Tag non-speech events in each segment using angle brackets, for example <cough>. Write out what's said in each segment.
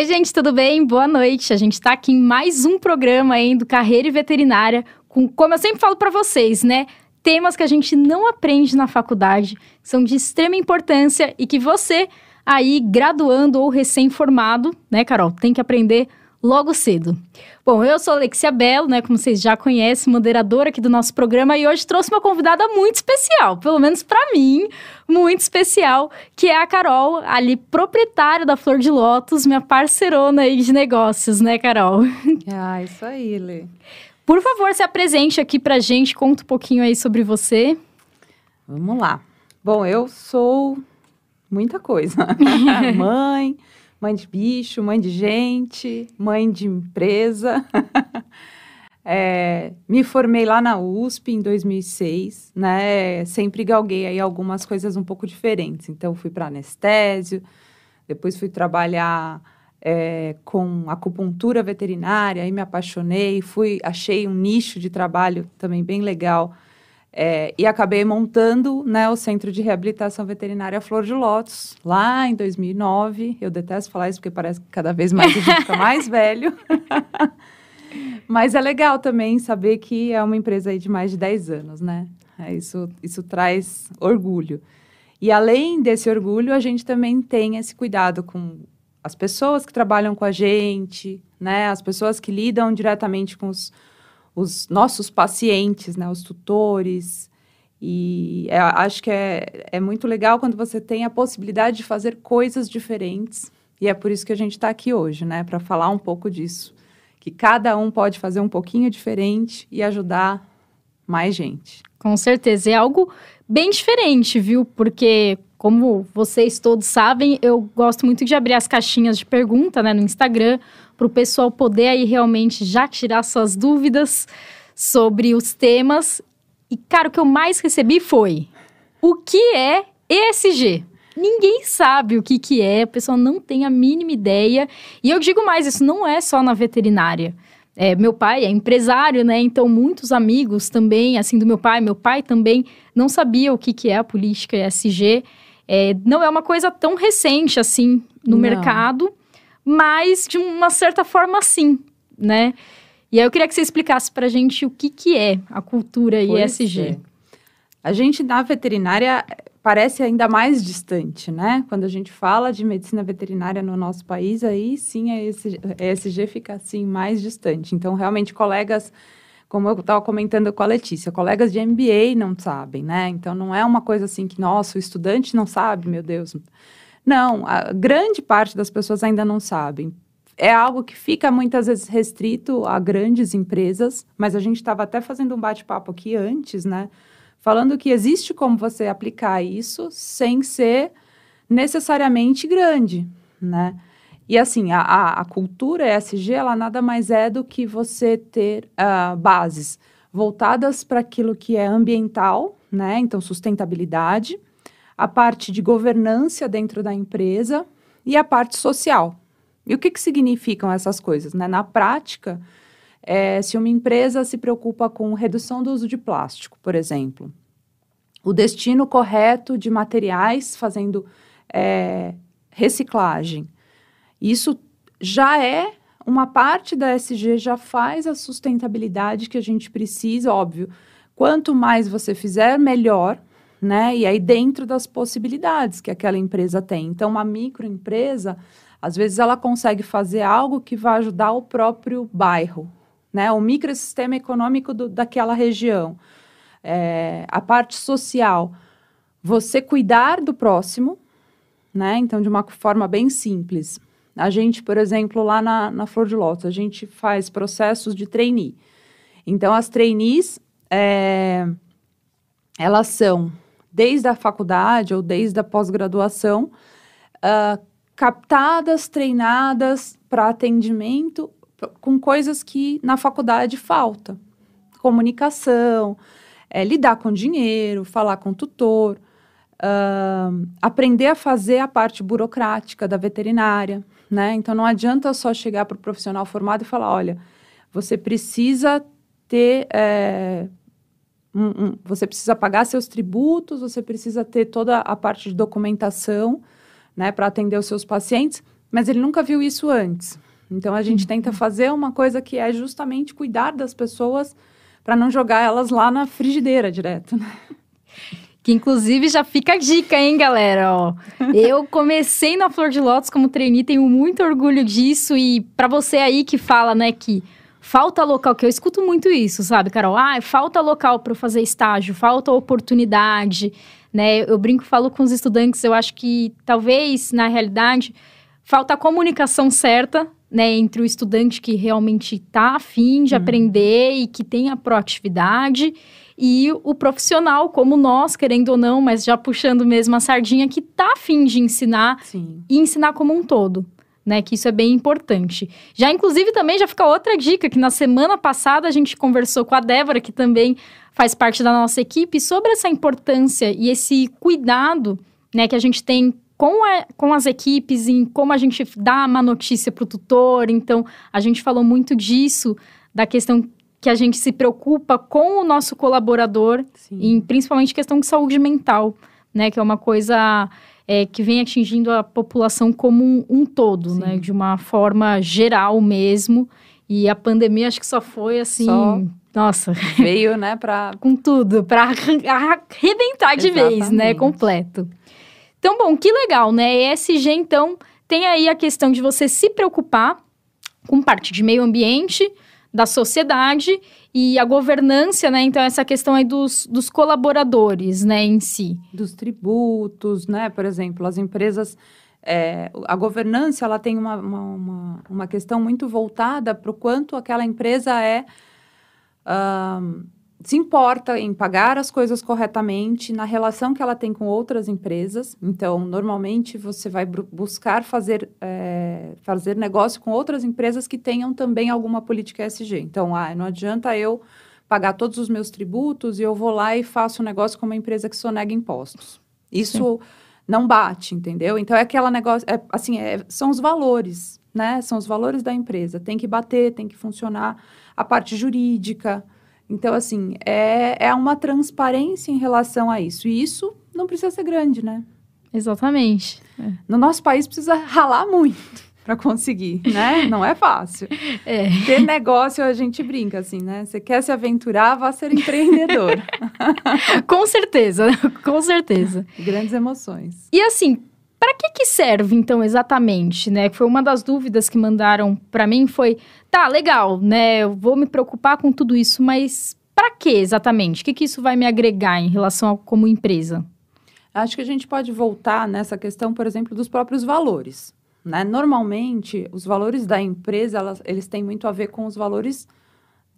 Oi, gente, tudo bem? Boa noite. A gente está aqui em mais um programa aí do Carreira e Veterinária, com, como eu sempre falo para vocês, né? Temas que a gente não aprende na faculdade, são de extrema importância e que você, aí, graduando ou recém-formado, né, Carol, tem que aprender logo cedo. Bom, eu sou Alexia Belo, né, como vocês já conhecem, moderadora aqui do nosso programa e hoje trouxe uma convidada muito especial, pelo menos para mim, muito especial, que é a Carol, ali proprietária da Flor de Lótus, minha parceirona aí de negócios, né, Carol? <laughs> Ah, isso aí, Lê. Por favor, se apresente aqui pra gente, conta um pouquinho aí sobre você. Vamos lá. Bom, eu sou muita coisa. <laughs> Mãe, mãe de bicho, mãe de gente, mãe de empresa. <laughs> é, me formei lá na USP em 2006, né? Sempre galguei aí algumas coisas um pouco diferentes. Então, fui para anestésio, depois fui trabalhar é, com acupuntura veterinária, aí me apaixonei, fui, achei um nicho de trabalho também bem legal é, e acabei montando né, o Centro de Reabilitação Veterinária Flor de Lótus, lá em 2009. Eu detesto falar isso porque parece que cada vez mais a gente fica mais <laughs> velho. <laughs> Mas é legal também saber que é uma empresa de mais de 10 anos, né? É, isso, isso traz orgulho. E além desse orgulho, a gente também tem esse cuidado com as pessoas que trabalham com a gente, né? As pessoas que lidam diretamente com os os nossos pacientes, né, os tutores. E é, acho que é, é muito legal quando você tem a possibilidade de fazer coisas diferentes. E é por isso que a gente está aqui hoje, né, para falar um pouco disso. Que cada um pode fazer um pouquinho diferente e ajudar mais gente. Com certeza. É algo bem diferente, viu? Porque, como vocês todos sabem, eu gosto muito de abrir as caixinhas de pergunta né, no Instagram para o pessoal poder aí realmente já tirar suas dúvidas sobre os temas. E, cara, o que eu mais recebi foi: o que é ESG? Ninguém sabe o que, que é, a pessoa não tem a mínima ideia. E eu digo mais: isso não é só na veterinária. É, meu pai é empresário, né? Então, muitos amigos também, assim, do meu pai, meu pai também não sabia o que, que é a política ESG. É, não é uma coisa tão recente assim no não. mercado mas de uma certa forma sim, né? E aí eu queria que você explicasse para a gente o que, que é a cultura pois ISG. É. A gente na veterinária parece ainda mais distante, né? Quando a gente fala de medicina veterinária no nosso país, aí sim a ESG, a ESG fica assim mais distante. Então, realmente, colegas, como eu estava comentando com a Letícia, colegas de MBA não sabem, né? Então, não é uma coisa assim que, nossa, o estudante não sabe, meu Deus. Não, a grande parte das pessoas ainda não sabem. É algo que fica muitas vezes restrito a grandes empresas, mas a gente estava até fazendo um bate-papo aqui antes, né? Falando que existe como você aplicar isso sem ser necessariamente grande, né? E assim, a, a, a cultura ESG, ela nada mais é do que você ter uh, bases voltadas para aquilo que é ambiental, né? Então, sustentabilidade, a parte de governança dentro da empresa e a parte social. E o que, que significam essas coisas? Né? Na prática, é, se uma empresa se preocupa com redução do uso de plástico, por exemplo, o destino correto de materiais fazendo é, reciclagem, isso já é uma parte da SG, já faz a sustentabilidade que a gente precisa, óbvio. Quanto mais você fizer, melhor, né? E aí dentro das possibilidades que aquela empresa tem. Então, uma microempresa, às vezes ela consegue fazer algo que vai ajudar o próprio bairro, né? O microsistema econômico do, daquela região. É, a parte social, você cuidar do próximo, né? Então, de uma forma bem simples. A gente, por exemplo, lá na, na Flor de Lótus, a gente faz processos de trainee. Então, as trainees, é, elas são desde a faculdade ou desde a pós-graduação, uh, captadas, treinadas para atendimento com coisas que na faculdade falta. Comunicação, é, lidar com dinheiro, falar com tutor, uh, aprender a fazer a parte burocrática da veterinária, né? Então não adianta só chegar para o profissional formado e falar, olha, você precisa ter é, um, um, você precisa pagar seus tributos, você precisa ter toda a parte de documentação, né, para atender os seus pacientes, Mas ele nunca viu isso antes. Então a gente uhum. tenta fazer uma coisa que é justamente cuidar das pessoas para não jogar elas lá na frigideira direto. Né? <laughs> Que inclusive já fica a dica, hein, galera? Ó, eu comecei na Flor de Lótus como trainee, tenho muito orgulho disso. E para você aí que fala, né, que falta local, que eu escuto muito isso, sabe, Carol? Ah, falta local para fazer estágio, falta oportunidade, né? Eu brinco, falo com os estudantes, eu acho que talvez, na realidade, falta a comunicação certa, né, entre o estudante que realmente está afim de uhum. aprender e que tem a proatividade e o profissional, como nós, querendo ou não, mas já puxando mesmo a sardinha, que está afim de ensinar Sim. e ensinar como um todo né? Que isso é bem importante. Já, inclusive, também já fica outra dica, que na semana passada a gente conversou com a Débora, que também faz parte da nossa equipe, sobre essa importância e esse cuidado, né, que a gente tem com, a, com as equipes em como a gente dá uma notícia para o tutor. Então, a gente falou muito disso, da questão que a gente se preocupa com o nosso colaborador, em, principalmente questão de saúde mental, né? Que é uma coisa é, que vem atingindo a população como um, um todo, né, Sim. né? De uma forma geral mesmo. E a pandemia acho que só foi assim. Só nossa. Veio, né, para <laughs> com tudo, para <laughs> arrebentar de Exatamente. vez, né, completo. Então, bom, que legal, né? ESG, então, tem aí a questão de você se preocupar com parte de meio ambiente, da sociedade e a governança, né? Então, essa questão aí dos, dos colaboradores, né, em si. Dos tributos, né? Por exemplo, as empresas... É, a governança, ela tem uma, uma, uma, uma questão muito voltada para o quanto aquela empresa é... se importa em pagar as coisas corretamente na relação que ela tem com outras empresas. Então, normalmente você vai buscar fazer, é, fazer negócio com outras empresas que tenham também alguma política ESG. Então, ah, não adianta eu pagar todos os meus tributos e eu vou lá e faço um negócio com uma empresa que sonega impostos. Isso Sim. não bate, entendeu? Então, é aquela negócio, é, assim, é, são os valores, né? São os valores da empresa. Tem que bater, tem que funcionar a parte jurídica, então, assim, é, é uma transparência em relação a isso. E isso não precisa ser grande, né? Exatamente. É. No nosso país precisa ralar muito <laughs> para conseguir, né? Não é fácil. <laughs> É. Ter negócio, a gente brinca assim, né? Você quer se aventurar, vá ser empreendedor. <laughs> com certeza, com certeza. Grandes emoções. E assim, para que que serve então exatamente, né? Foi uma das dúvidas que mandaram para mim foi, tá, legal, né? Eu vou me preocupar com tudo isso, mas para que exatamente? O que que isso vai me agregar em relação a como empresa? Acho que a gente pode voltar nessa questão, por exemplo, dos próprios valores. Né? Normalmente, os valores da empresa, elas, eles têm muito a ver com os valores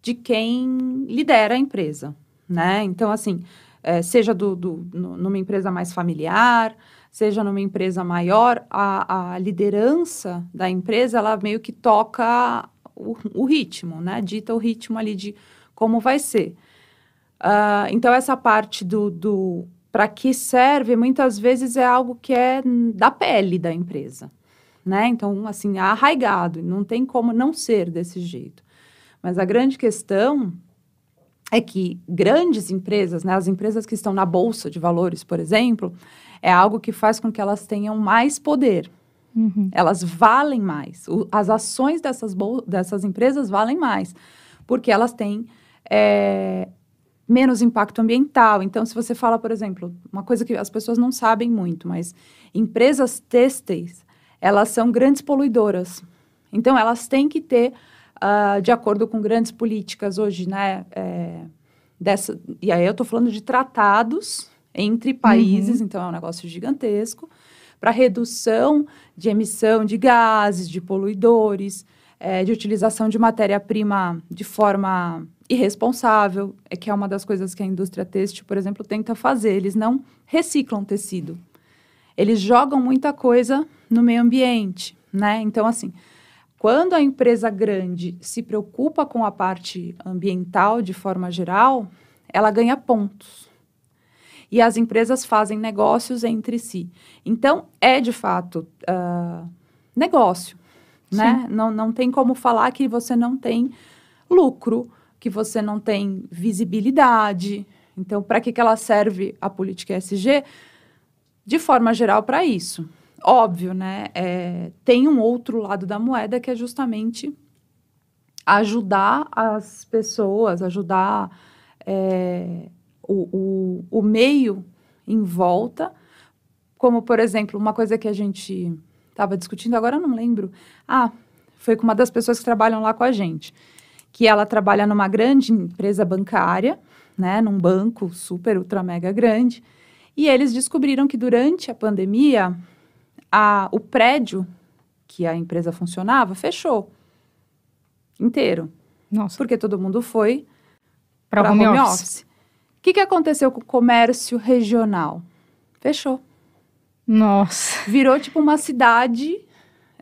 de quem lidera a empresa. Né? Então, assim, é, seja do, do, numa empresa mais familiar, seja numa empresa maior, a, a liderança da empresa, ela meio que toca o, o, ritmo, né? Dita o ritmo ali de como vai ser. Uh, então, essa parte do, do para que serve, muitas vezes é algo que é da pele da empresa, né? Então, assim, arraigado, não tem como não ser desse jeito. Mas a grande questão é que grandes empresas, né, as empresas que estão na bolsa de valores, por exemplo, é algo que faz com que elas tenham mais poder. Uhum. Elas valem mais. O, as ações dessas, dessas empresas valem mais, porque elas têm é, menos impacto ambiental. Então, se você fala, por exemplo, uma coisa que as pessoas não sabem muito, mas empresas têxteis, elas são grandes poluidoras. Então, elas têm que ter, uh, de acordo com grandes políticas hoje, né? É, dessa, e aí eu estou falando de tratados entre países, uhum. então é um negócio gigantesco, para redução de emissão de gases, de poluidores, é, de utilização de matéria-prima de forma irresponsável, é que é uma das coisas que a indústria têxtil, por exemplo, tenta fazer. Eles não reciclam tecido. Eles jogam muita coisa no meio ambiente, né? Então, assim, quando a empresa grande se preocupa com a parte ambiental de forma geral, ela ganha pontos e as empresas fazem negócios entre si. Então, é de fato uh, negócio, né? Não, não tem como falar que você não tem lucro, que você não tem visibilidade. Então, para que, que ela serve a política ESG? De forma geral, para isso. óbvio, né? É, tem um outro lado da moeda que é justamente ajudar as pessoas, ajudar é, o, o, o meio em volta, como, por exemplo, uma coisa que a gente estava discutindo, agora eu não lembro. Ah, foi com uma das pessoas que trabalham lá com a gente, que ela trabalha numa grande empresa bancária, né, num banco super, ultra, mega grande, e eles descobriram que durante a pandemia, a, o prédio que a empresa funcionava fechou inteiro. Nossa. Porque todo mundo foi para home, home, office. office. O que, que aconteceu com o comércio regional? Fechou. Nossa. Virou tipo uma cidade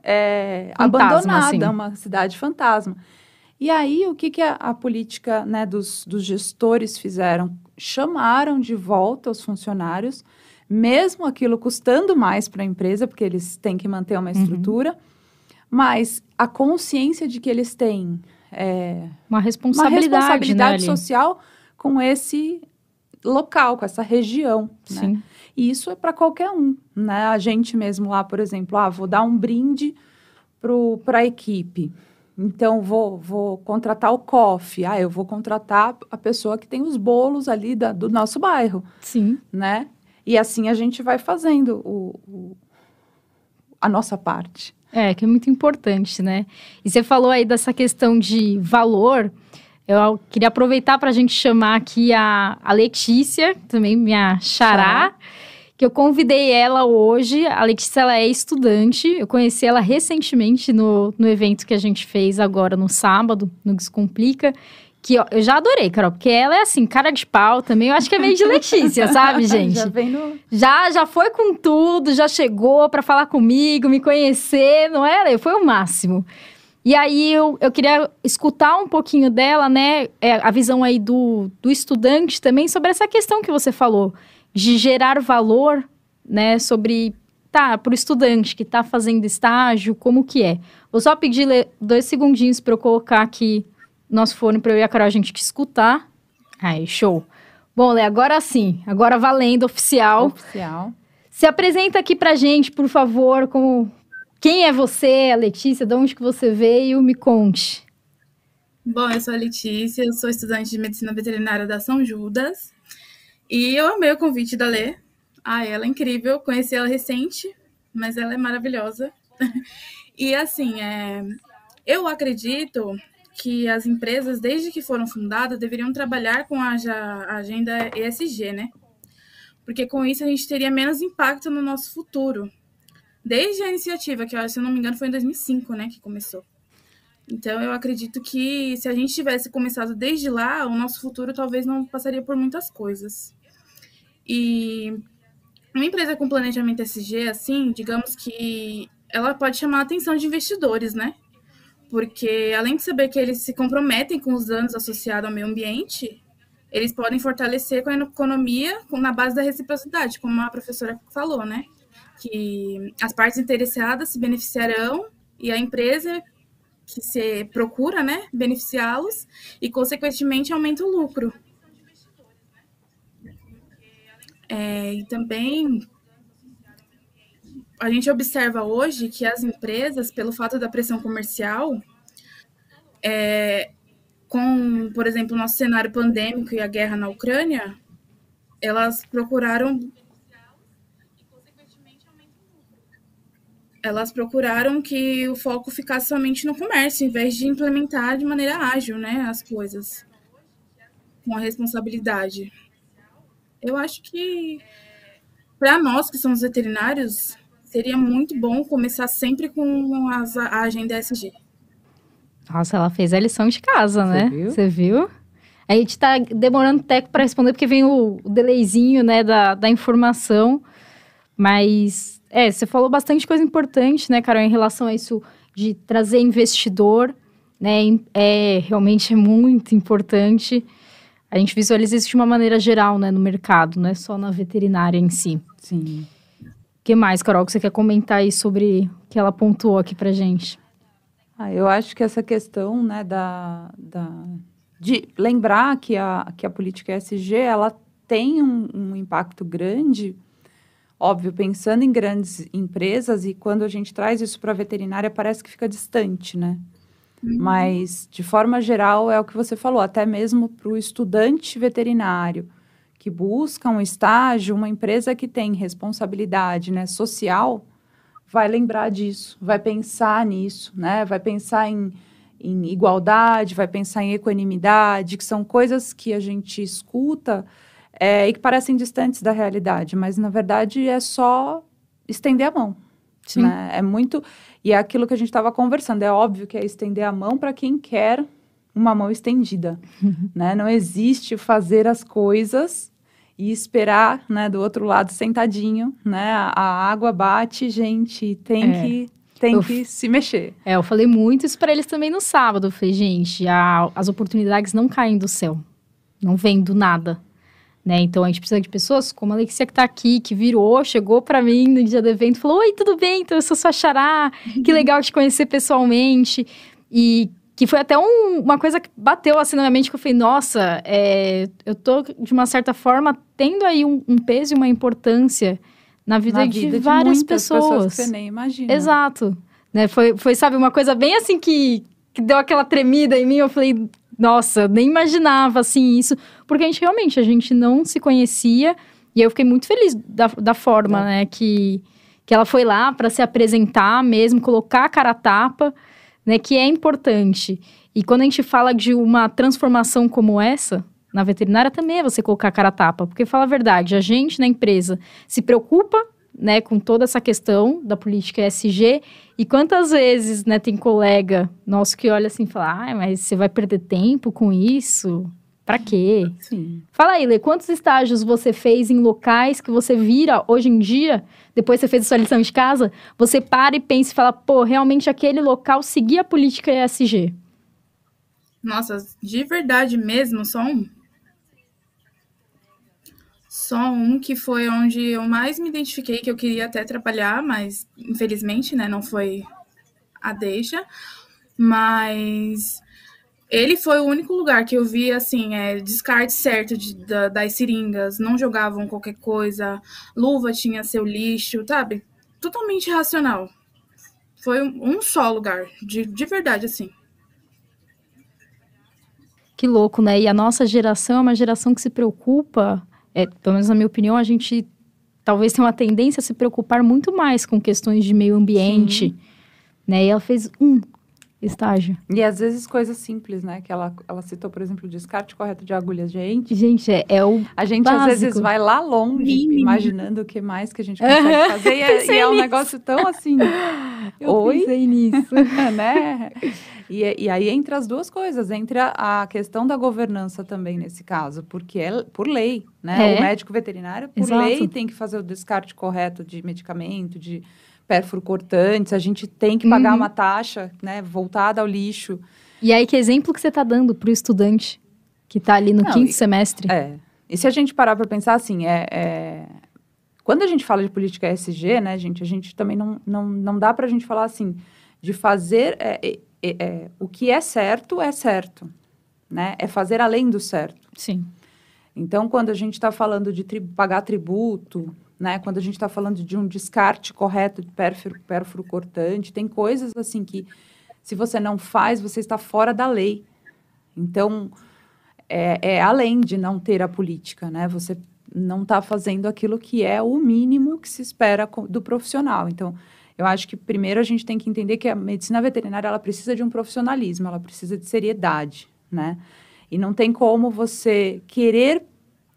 é, abandonada, assim. uma cidade fantasma. E aí, o que, que a, a política né, dos, dos gestores fizeram? Chamaram de volta os funcionários, mesmo aquilo custando mais para a empresa, porque eles têm que manter uma uhum. estrutura, uhum. mas a consciência de que eles têm é, uma responsabilidade, uma responsabilidade né, social com esse local, com essa região. Né? Sim. Né? E isso é para qualquer um. Né? A gente mesmo lá, por exemplo, ah, vou dar um brinde para a equipe. Então, vou, vou contratar o coffee. Ah, eu vou contratar a pessoa que tem os bolos ali da, do nosso bairro. Sim. Né? E assim a gente vai fazendo o, o, a nossa parte. É, que é muito importante, né? E você falou aí dessa questão de valor. Eu queria aproveitar para a gente chamar aqui a, a Letícia, também minha xará, que eu convidei ela hoje. A Letícia ela é estudante, eu conheci ela recentemente no, no evento que a gente fez agora no sábado, no Descomplica. Que ó, eu já adorei, Carol, porque ela é assim, cara de pau também. Eu acho que é meio de <laughs> Letícia, sabe, <laughs> gente? Já vem no... Já, já foi com tudo, já chegou para falar comigo, me conhecer, não era? Foi o máximo. E aí eu, eu queria escutar um pouquinho dela, né? É, a visão aí do, do estudante também sobre essa questão que você falou, de gerar valor, né? Sobre, tá, para o estudante que está fazendo estágio, como que é. Vou só pedir dois segundinhos para eu colocar aqui nosso fone para eu e a Carol a gente escutar. Aí, show. Bom, Lê, agora sim, agora valendo, oficial. Oficial. Se apresenta aqui pra gente, por favor, como quem é você, a Letícia? De onde que você veio? Me conte. Bom, eu sou a Letícia, eu sou estudante de medicina veterinária da São Judas. E eu amei o convite da Lê. Ah, ela é incrível, conheci ela recente, mas ela é maravilhosa. <laughs> e assim, é... eu acredito que as empresas, desde que foram fundadas, deveriam trabalhar com a agenda ESG, né? Porque com isso a gente teria menos impacto no nosso futuro desde a iniciativa, que se eu não me engano foi em 2005, né, que começou. Então eu acredito que se a gente tivesse começado desde lá, o nosso futuro talvez não passaria por muitas coisas. E uma empresa com planejamento SG, assim, digamos que ela pode chamar a atenção de investidores, né? Porque além de saber que eles se comprometem com os danos associados ao meio ambiente, eles podem fortalecer com a economia na base da reciprocidade, como a professora falou, né? Que as partes interessadas se beneficiarão e a empresa que se procura, né, beneficiá-los e, consequentemente, aumenta o lucro. É, e também a gente observa hoje que as empresas, pelo fato da pressão comercial, é, com, por exemplo, o nosso cenário pandêmico e a guerra na Ucrânia, elas procuraram elas procuraram que o foco ficasse somente no comércio, em vez de implementar de maneira ágil, né, as coisas com a responsabilidade. Eu acho que para nós que somos veterinários seria muito bom começar sempre com as, a agenda SG. Nossa, ela fez a lição de casa, Você né? Viu? Você viu? A gente está demorando até para responder porque vem o, o delayzinho, né, da, da informação, mas é, você falou bastante coisa importante, né, Carol, em relação a isso de trazer investidor, né? É realmente é muito importante. A gente visualiza isso de uma maneira geral, né, no mercado, não é só na veterinária em si. Sim. O que mais, Carol, que você quer comentar aí sobre o que ela pontuou aqui pra gente? Ah, eu acho que essa questão, né, da, da de lembrar que a, que a política ESG, ela tem um, um impacto grande óbvio, pensando em grandes empresas e quando a gente traz isso para a veterinária parece que fica distante, né? Uhum. Mas, de forma geral, é o que você falou, até mesmo para o estudante veterinário que busca um estágio, uma empresa que tem responsabilidade né, social, vai lembrar disso, vai pensar nisso, né? Vai pensar em, em igualdade, vai pensar em equanimidade, que são coisas que a gente escuta é, e que parecem distantes da realidade, mas na verdade é só estender a mão. Sim. Né? É muito. E é aquilo que a gente estava conversando. É óbvio que é estender a mão para quem quer uma mão estendida. <laughs> né? Não existe fazer as coisas e esperar né, do outro lado sentadinho. Né? A água bate, gente, tem é. que tem eu, que se mexer. É, eu falei muito isso para eles também no sábado. Eu falei, gente, a, as oportunidades não caem do céu. Não vem do nada. Né? Então a gente precisa de pessoas como a Alexia que está aqui, que virou, chegou para mim no dia do evento, falou: Oi, tudo bem? Então eu sou sua xará, que legal te conhecer pessoalmente. E que foi até um, uma coisa que bateu assim na minha mente, que eu falei: Nossa, é, eu tô de uma certa forma tendo aí um, um peso e uma importância na vida, na de, vida de várias pessoas. pessoas que você nem imagina. Exato. Né? Foi, foi, sabe, uma coisa bem assim que, que deu aquela tremida em mim. Eu falei, nossa, nem imaginava assim isso, porque a gente realmente a gente não se conhecia e eu fiquei muito feliz da, da forma, é. né, que, que ela foi lá para se apresentar mesmo, colocar a cara a tapa, né, que é importante. E quando a gente fala de uma transformação como essa, na veterinária também é você colocar a cara a tapa, porque fala a verdade, a gente na empresa se preocupa né, com toda essa questão da política ESG. E quantas vezes, né, tem colega nosso que olha assim e fala, ah, mas você vai perder tempo com isso? Para quê? Sim. Fala aí, Lê, quantos estágios você fez em locais que você vira hoje em dia, depois você fez a sua lição de casa, você para e pensa e fala, pô, realmente aquele local seguia a política ESG? Nossa, de verdade mesmo, só um. Só um que foi onde eu mais me identifiquei, que eu queria até trabalhar, mas infelizmente, né, não foi a deixa. Mas ele foi o único lugar que eu vi, assim, é, descarte certo de, da, das seringas, não jogavam qualquer coisa, luva tinha seu lixo, sabe? Totalmente racional. Foi um, um só lugar, de, de verdade, assim. Que louco, né? E a nossa geração é uma geração que se preocupa é, pelo menos na minha opinião, a gente talvez tenha uma tendência a se preocupar muito mais com questões de meio ambiente, Sim. né? E ela fez um estágio. E às vezes coisas simples, né? Que ela, ela citou, por exemplo, o descarte correto de agulhas. Gente, gente, é, é o A gente básico. às vezes vai lá longe, imaginando o que mais que a gente consegue fazer. E é, <laughs> e é um negócio tão assim... <laughs> Eu Oi? pensei nisso. <laughs> né? E, e, aí entra as duas coisas, entra a questão da governança também nesse caso, porque é por lei, né? É. O médico veterinário, por Exato. lei, tem que fazer o descarte correto de medicamento, de pérfuro cortantes, a gente tem que pagar uhum. uma taxa, né, voltada ao lixo. E aí, que exemplo que você está dando para o estudante que está ali no Não, quinto e, semestre? É. E se a gente parar para pensar assim, é, é, quando a gente fala de política ESG, né, gente, a gente também não, não, não dá para a gente falar assim, de fazer é, é, é, o que é certo é certo, né? É fazer além do certo. Sim. Então, quando a gente está falando de tri pagar tributo, né? Quando a gente está falando de um descarte correto de pérfuro, pérfuro cortante, tem coisas assim que, se você não faz, você está fora da lei. Então, é, é além de não ter a política, né? Você não está fazendo aquilo que é o mínimo que se espera do profissional. Então, eu acho que primeiro a gente tem que entender que a medicina veterinária ela precisa de um profissionalismo, ela precisa de seriedade, né? E não tem como você querer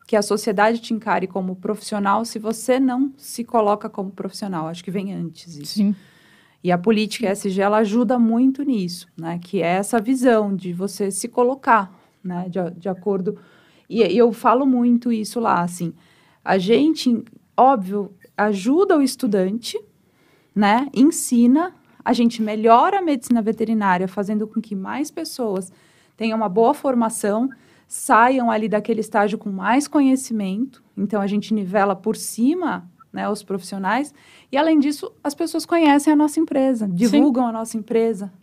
que a sociedade te encare como profissional se você não se coloca como profissional. Acho que vem antes isso. Sim. E a política ESG ela ajuda muito nisso, né? Que é essa visão de você se colocar, né? De, de acordo. E, e eu falo muito isso lá, assim. A gente, óbvio, ajuda o estudante né, ensina, a gente melhora a medicina veterinária, fazendo com que mais pessoas tenham uma boa formação, saiam ali daquele estágio com mais conhecimento. Então, a gente nivela por cima né, os profissionais. E, além disso, as pessoas conhecem a nossa empresa, divulgam Sim. a nossa empresa.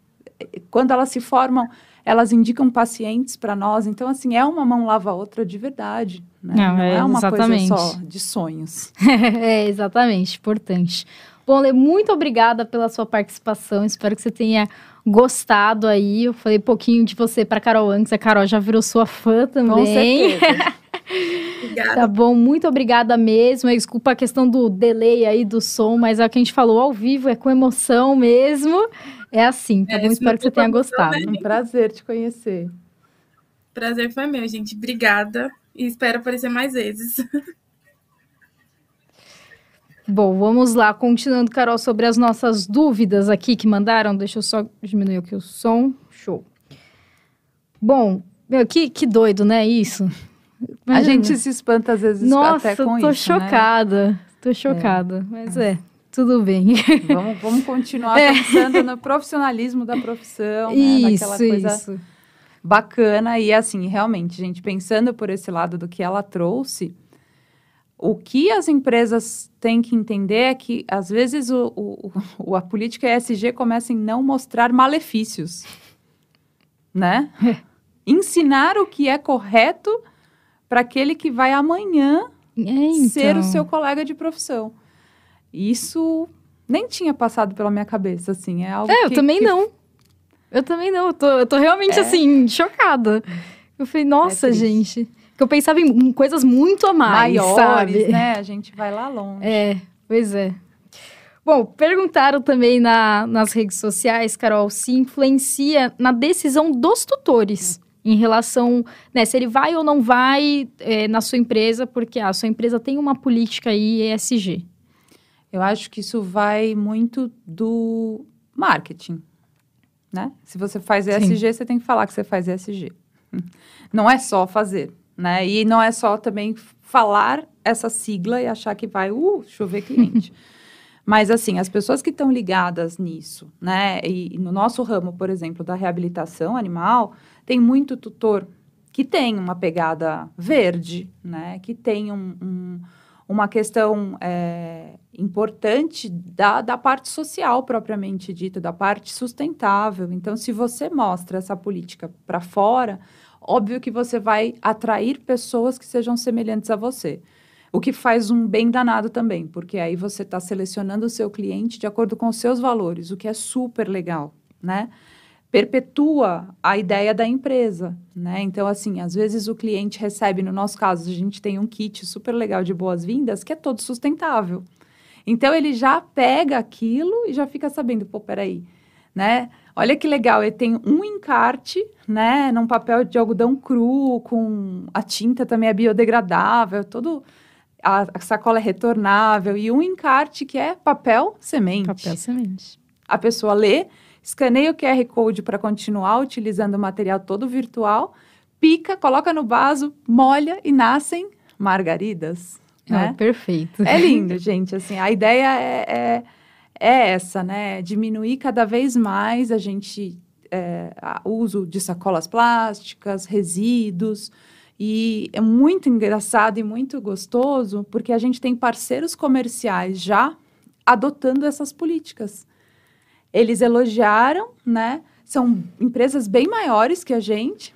Quando elas se formam, elas indicam pacientes para nós. Então, assim, é uma mão lava a outra de verdade. Né? Não, não, é, é uma exatamente. coisa só de sonhos. <laughs> é, exatamente, importante. Bom, Lê, muito obrigada pela sua participação. Espero que você tenha gostado aí. Eu falei um pouquinho de você para Carol antes. A Carol já virou sua fã também. Com certeza. <laughs> obrigada. Tá bom, muito obrigada mesmo. Desculpa a questão do delay aí do som, mas é o que a gente falou ao vivo, é com emoção mesmo. É assim, tá é, bom? Espero que você tenha gostado. É um prazer te conhecer. Prazer foi meu, gente. Obrigada. E espero aparecer mais vezes. <laughs> Bom, vamos lá, continuando, Carol, sobre as nossas dúvidas aqui que mandaram. Deixa eu só diminuir aqui o som. Show. Bom, meu, que, que doido, né, isso? Imagina. A gente se espanta às vezes Nossa, até com tô isso, né? chocada. Né? Tô chocada, é. mas é, tudo bem. <laughs> Vamos, vamos continuar é. pensando no profissionalismo da profissão, isso, né? Naquela coisa isso. bacana. E assim, realmente, gente, pensando por esse lado do que ela trouxe, o que as empresas têm que entender é que, às vezes, o, o, o a política ESG começa em não mostrar malefícios, né? <laughs> Ensinar o que é correto para aquele que vai amanhã é, então. ser o seu colega de profissão. Isso nem tinha passado pela minha cabeça, assim, é algo É, eu também que... não. Eu também não, eu tô, eu tô realmente, é. assim, chocada. Eu falei, nossa, é gente que eu pensava em coisas muito a mais, Maiores, sabe? né? <laughs> A gente vai lá longe. É, pois é. Bom, perguntaram também na, nas redes sociais, Carol, se influencia na decisão dos tutores em relação, né, se ele vai ou não vai é, na sua empresa, porque a sua empresa tem uma política aí ESG. Eu acho que isso vai muito do marketing, né? Se você faz ESG, Sim. você tem que falar que você faz ESG. <laughs> Não é só fazer né? E não é só também falar essa sigla e achar que vai, uh, chover cliente. <laughs> Mas, assim, as pessoas que estão ligadas nisso, né? E, e, no nosso ramo, por exemplo, da reabilitação animal, tem muito tutor que tem uma pegada verde, né? Que tem um, um, uma questão é, importante da, da parte social propriamente dita, da parte sustentável. Então, se você mostra essa política para fora, óbvio que você vai atrair pessoas que sejam semelhantes a você. O que faz um bem danado também, porque aí você está selecionando o seu cliente de acordo com os seus valores, o que é super legal, né? Perpetua a ideia da empresa, né? Então, assim, às vezes o cliente recebe, no nosso caso, a gente tem um kit super legal de boas-vindas que é todo sustentável. Então, ele já pega aquilo e já fica sabendo, pô, peraí, né? Olha que legal, ele tem um encarte, né, num papel de algodão cru, com a tinta também é biodegradável, todo a, a sacola é retornável e um encarte que é papel semente. Papel semente. A pessoa lê, escaneia o QR Code para continuar utilizando o material todo virtual, pica, coloca no vaso, molha e nascem margaridas. Ah, né? perfeito. É <laughs> lindo, gente. Assim, a ideia é, é é essa, né? Diminuir cada vez mais a gente é, o uso de sacolas plásticas, resíduos. E é muito engraçado e muito gostoso porque a gente tem parceiros comerciais já adotando essas políticas. Eles elogiaram, né? São empresas bem maiores que a gente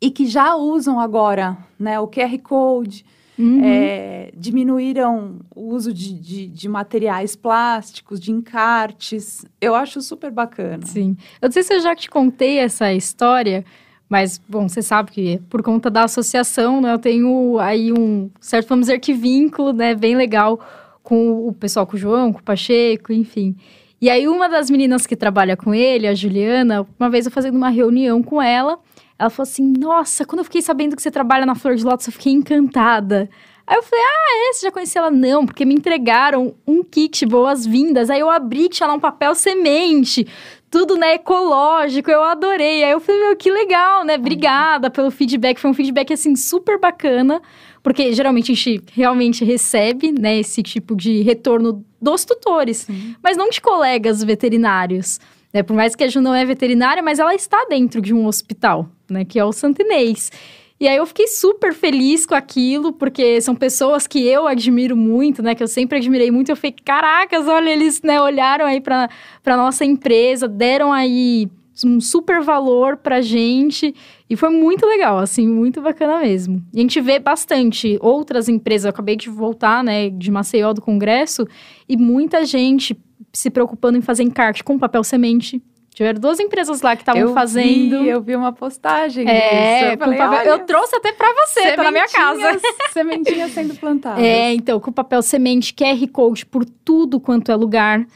e que já usam agora, né? O QR Code, Uhum. É, diminuíram o uso de, de, de, materiais plásticos, de encartes. Eu acho super bacana. Sim. Eu não sei se eu já te contei essa história, mas, bom, você sabe que por conta da associação, né, eu tenho aí um certo, vamos dizer que vínculo, né, bem legal com o pessoal, com o João, com o Pacheco, enfim. E aí, uma das meninas que trabalha com ele, a Juliana, uma vez eu fazendo uma reunião com ela, ela falou assim: Nossa, quando eu fiquei sabendo que você trabalha na Flor de Lótus, eu fiquei encantada. Aí eu falei, ah, é? Você já conhecia ela? Não, porque me entregaram um kit boas-vindas. Aí eu abri, tinha lá um papel semente, tudo, né, ecológico. Eu adorei. Aí eu falei, meu, que legal, né? Obrigada pelo feedback. Foi um feedback, assim, super bacana. Porque geralmente a gente realmente recebe, né, esse tipo de retorno dos tutores, Sim. mas não de colegas veterinários. Né? Por mais que a Ju não é veterinária, mas ela está dentro de um hospital, né? Que é o Santinês. E aí eu fiquei super feliz com aquilo, porque são pessoas que eu admiro muito, né? Que eu sempre admirei muito. Eu falei, caracas, olha, eles né, olharam aí para nossa empresa, deram aí um super valor pra gente. E foi muito legal, assim, muito bacana mesmo. E a gente vê bastante outras empresas. Eu acabei de voltar, né, de Maceió do Congresso, e muita gente se preocupando em fazer encarte com papel semente. Tiveram duas empresas lá que estavam fazendo. Vi, eu vi uma postagem. É, disso. Eu, falei, papel, eu trouxe até para você, tá na minha casa. <laughs> Sementinhas sendo plantadas. É, então, com papel semente, QR Code por tudo quanto é lugar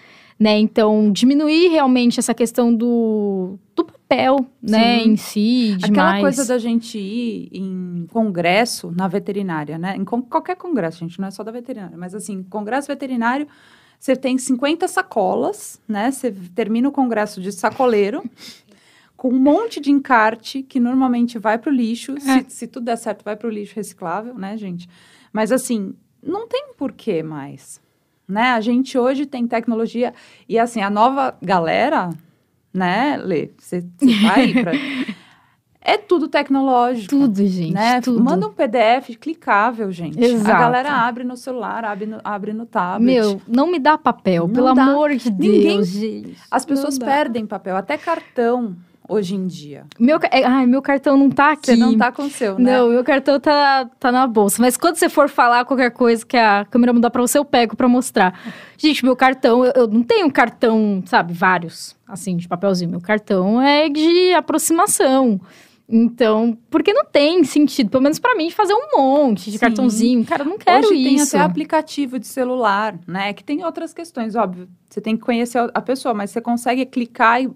né? Então, diminuir realmente essa questão do, do papel, né, Sim. em si, demais. Aquela coisa da gente ir em congresso na veterinária, né? Em qualquer congresso, gente, não é só da veterinária, mas assim, congresso veterinário, você tem 50 sacolas, né? Você termina o congresso de sacoleiro, <laughs> com um monte de encarte que normalmente vai para o lixo. É. Se, se tudo der certo, vai para o lixo reciclável, né, gente? Mas assim, não tem porquê mais né? A gente hoje tem tecnologia e assim, a nova galera, né, Lê, você <laughs> vai É tudo tecnológico. Tudo, gente. Né? Tudo. Manda um PDF clicável, gente. Exato. A galera abre no celular, abre no, abre no tablet. Meu, não me dá papel, não pelo dá. amor de Ninguém, Deus, gente. As pessoas perdem papel, até cartão hoje em dia? Meu, é, ai, meu cartão não tá aqui. Você não tá com o seu, né? Não, meu cartão tá, tá na bolsa. Mas quando você for falar qualquer coisa que a câmera mudar pra você, eu pego pra mostrar. Gente, meu cartão, eu, eu não tenho cartão, sabe, vários, assim, de papelzinho. Meu cartão é de aproximação. Então, porque não tem sentido, pelo menos para mim, fazer um monte de Sim. cartãozinho. Cara, eu não quero Hoje isso. tem até aplicativo de celular, né? Que tem outras questões, óbvio. Você tem que conhecer a pessoa, mas você consegue clicar e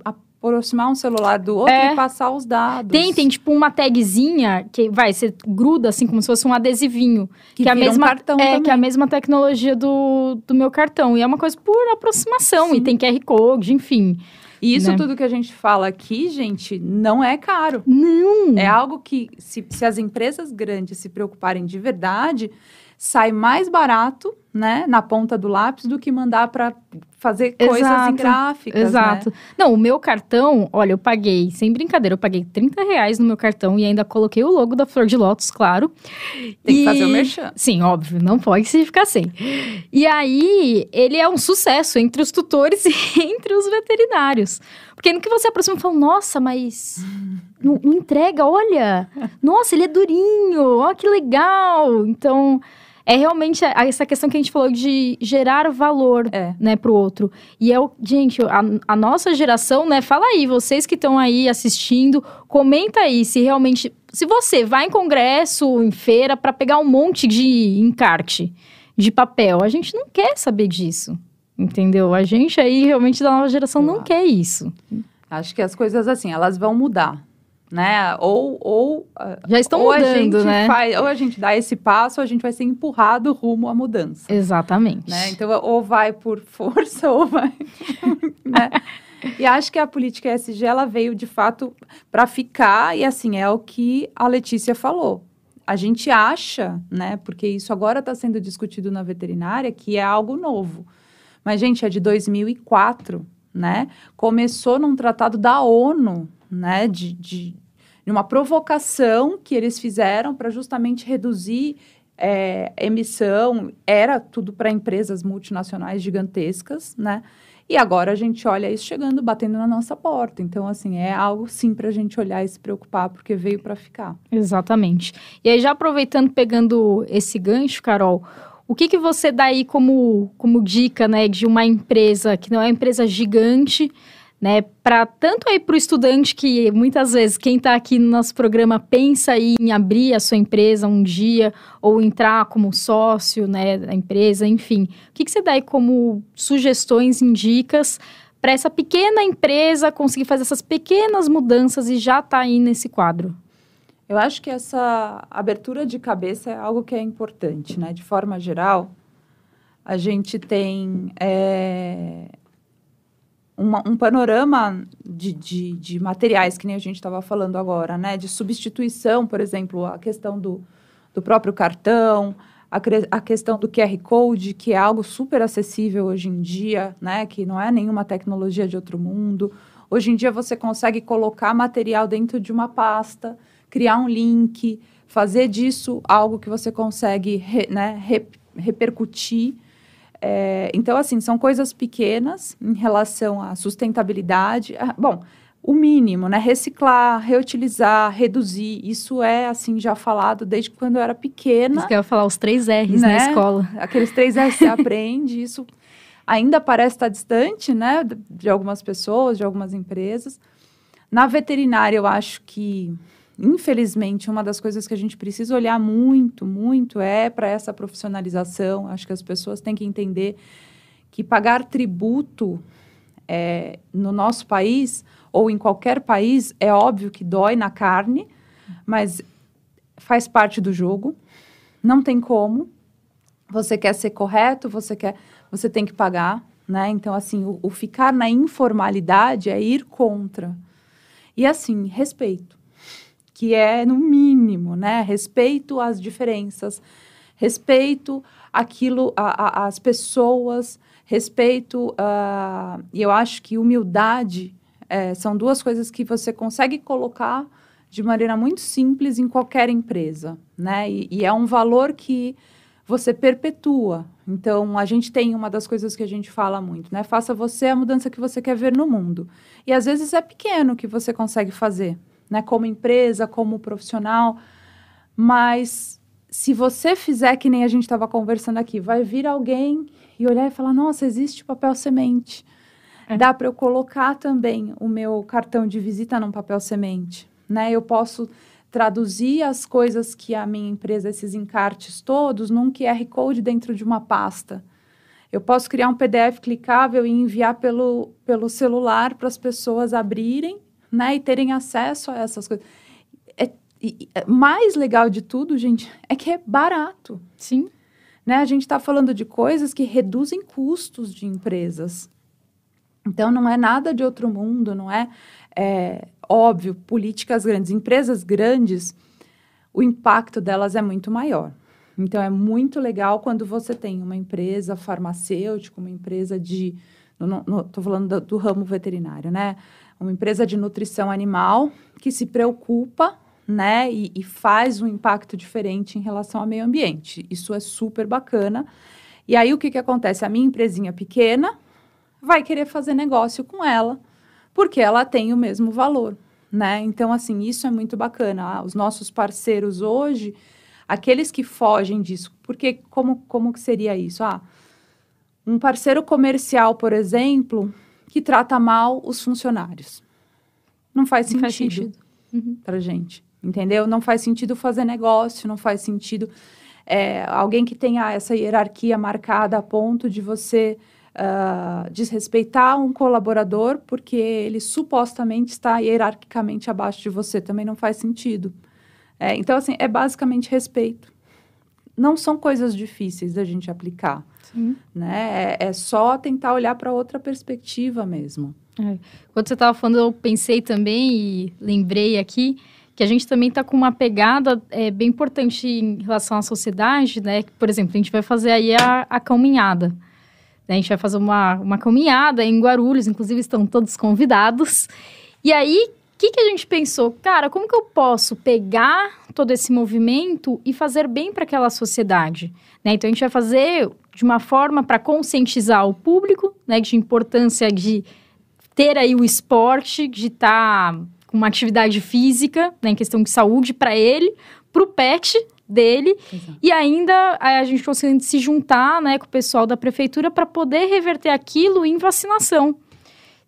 aproximar um celular do outro é. e passar os dados. Tem, tem tipo uma tagzinha que vai, você gruda assim como se fosse um adesivinho. Que, que é a mesma, um cartão É, também. que é a mesma tecnologia do, do meu cartão. E é uma coisa por aproximação. Sim. E tem QR Code, enfim. E isso né? tudo que a gente fala aqui, gente, não é caro. Não! É algo que, se, se as empresas grandes se preocuparem de verdade, sai mais barato, né, na ponta do lápis do que mandar para fazer coisas exato, em gráficas. Exato. Né? Não, o meu cartão, olha, eu paguei, sem brincadeira, eu paguei 30 reais no meu cartão e ainda coloquei o logo da Flor de Lótus, claro. Tem e... que fazer o merchan. Sim, óbvio, não pode se ficar sem. E aí, ele é um sucesso entre os tutores <laughs> e entre os veterinários. Porque no que você aproxima, fala, nossa, mas <laughs> não, não entrega, olha, nossa, ele é durinho, ó, que legal. Então é realmente essa questão que a gente falou de gerar valor, é. né, pro outro. E é o, gente, a, a nossa geração, né, fala aí, vocês que estão aí assistindo, comenta aí se realmente, se você vai em congresso, em feira, para pegar um monte de encarte de papel, a gente não quer saber disso, entendeu? A gente aí, realmente, da nova geração, não quer isso. Acho que as coisas, assim, elas vão mudar né? Ou, ou já estão ou mudando, a gente né? Faz, ou a gente dá esse passo, ou a gente vai ser empurrado rumo à mudança. Exatamente. Né? Então, ou vai por força, <laughs> ou vai. né? E acho que a política ESG ela veio de fato para ficar, e assim, é o que a Letícia falou. A gente acha, né? Porque isso agora está sendo discutido na veterinária, que é algo novo. Mas, gente, é de 2004, né? Começou num tratado da ONU né, de, de, de uma provocação que eles fizeram para justamente reduzir é, emissão, era tudo para empresas multinacionais gigantescas, né? E agora a gente olha isso chegando, batendo na nossa porta. Então, assim, é algo sim para a gente olhar e se preocupar, porque veio para ficar. Exatamente. E aí, já aproveitando, pegando esse gancho, Carol, o que, que você dá aí como, como dica, né, de uma empresa que não é uma empresa gigante, né? Para tanto aí para o estudante que muitas vezes quem está aqui no nosso programa pensa em abrir a sua empresa um dia ou entrar como sócio, né, da empresa, enfim. O que, que você dá aí como sugestões, indicas para essa pequena empresa conseguir fazer essas pequenas mudanças e já tá aí nesse quadro? Eu acho que essa abertura de cabeça é algo que é importante, né? De forma geral, a gente tem é, uma, um panorama de, de, de, materiais, que nem a gente estava falando agora, né? De substituição, por exemplo, a questão do, do próprio cartão, a, a, questão do QR Code, que é algo super acessível hoje em dia, né? Que não é nenhuma tecnologia de outro mundo. Hoje em dia você consegue colocar material dentro de uma pasta, criar um link, fazer disso algo que você consegue re, né, re, repercutir é, então, assim, são coisas pequenas em relação à sustentabilidade. Ah, bom, o mínimo, né? Reciclar, reutilizar, reduzir. Isso é, assim, já falado desde quando eu era pequena. Isso que eu ia falar, os três R's né? na escola. Aqueles três R's você aprende, <laughs> isso ainda parece estar distante, né? De algumas pessoas, de algumas empresas. Na veterinária, eu acho que, infelizmente, uma das coisas que a gente precisa olhar muito, muito é para essa profissionalização. Acho que as pessoas têm que entender que pagar tributo é, no nosso país ou em qualquer país, é óbvio que dói na carne, mas faz parte do jogo. Não tem como. Você quer ser correto, você quer, você tem que pagar, né? Então assim, o, o ficar na informalidade é ir contra. E assim, respeito, que é no mínimo, né? Respeito às diferenças, respeito aquilo, as pessoas, respeito, uh, e eu acho que humildade é, são duas coisas que você consegue colocar de maneira muito simples em qualquer empresa, né? E, e, é um valor que você perpetua. Então, a gente tem uma das coisas que a gente fala muito, né? Faça você a mudança que você quer ver no mundo. E às vezes é pequeno que você consegue fazer, né? Como empresa, como profissional. Mas se você fizer que nem a gente estava conversando aqui, vai vir alguém e olhar e falar: nossa, existe papel semente. É. Dá para eu colocar também o meu cartão de visita num papel semente, né? Eu posso traduzir as coisas que a minha empresa, esses encartes todos, num QR Code dentro de uma pasta. Eu posso criar um PDF clicável e enviar pelo, pelo celular para as pessoas abrirem né, e terem acesso a essas coisas. É, e, é, mais legal de tudo, gente, é que é barato. Sim. Né? A gente está falando de coisas que reduzem custos de empresas. Então, não é nada de outro mundo, não é, é óbvio, políticas grandes, empresas grandes, o impacto delas é muito maior. Então, é muito legal quando você tem uma empresa farmacêutica, uma empresa de. Estou falando do, do, ramo veterinário, né? Uma empresa de nutrição animal que se preocupa, né? E, e faz um impacto diferente em relação ao meio ambiente. Isso é super bacana. E aí, o que, que acontece? A minha empresinha pequena, vai querer fazer negócio com ela, porque ela tem o mesmo valor, né? Então, assim, isso é muito bacana. Ah, os nossos parceiros hoje, aqueles que fogem disso, porque como, como que seria isso? Ah, um parceiro comercial, por exemplo, que trata mal os funcionários. Não faz não sentido, sentido. Uhum. para gente, entendeu? Não faz sentido fazer negócio, não faz sentido é, alguém que tenha essa hierarquia marcada a ponto de você uh, desrespeitar um colaborador porque ele supostamente está hierarquicamente abaixo de você. Também não faz sentido. É, então, assim, é basicamente respeito. Não são coisas difíceis da gente aplicar. Sim. Né? É, é só tentar olhar para outra perspectiva mesmo. É. Quando você estava falando, eu pensei também e lembrei aqui que a gente também está com uma pegada é, bem importante em relação à sociedade, né? Por exemplo, a gente vai fazer aí a, a caminhada. A gente vai fazer uma, uma caminhada em Guarulhos, inclusive estão todos convidados. E aí, o que, que a gente pensou? Cara, como que eu posso pegar todo esse movimento e fazer bem para aquela sociedade? Né? Então, a gente vai fazer de uma forma para conscientizar o público, né, de importância de ter aí o esporte, de estar tá com uma atividade física, né, em questão de saúde para ele, para o pet, dele. Exato. E ainda a gente conseguindo se juntar né, com o pessoal da prefeitura para poder reverter aquilo em vacinação.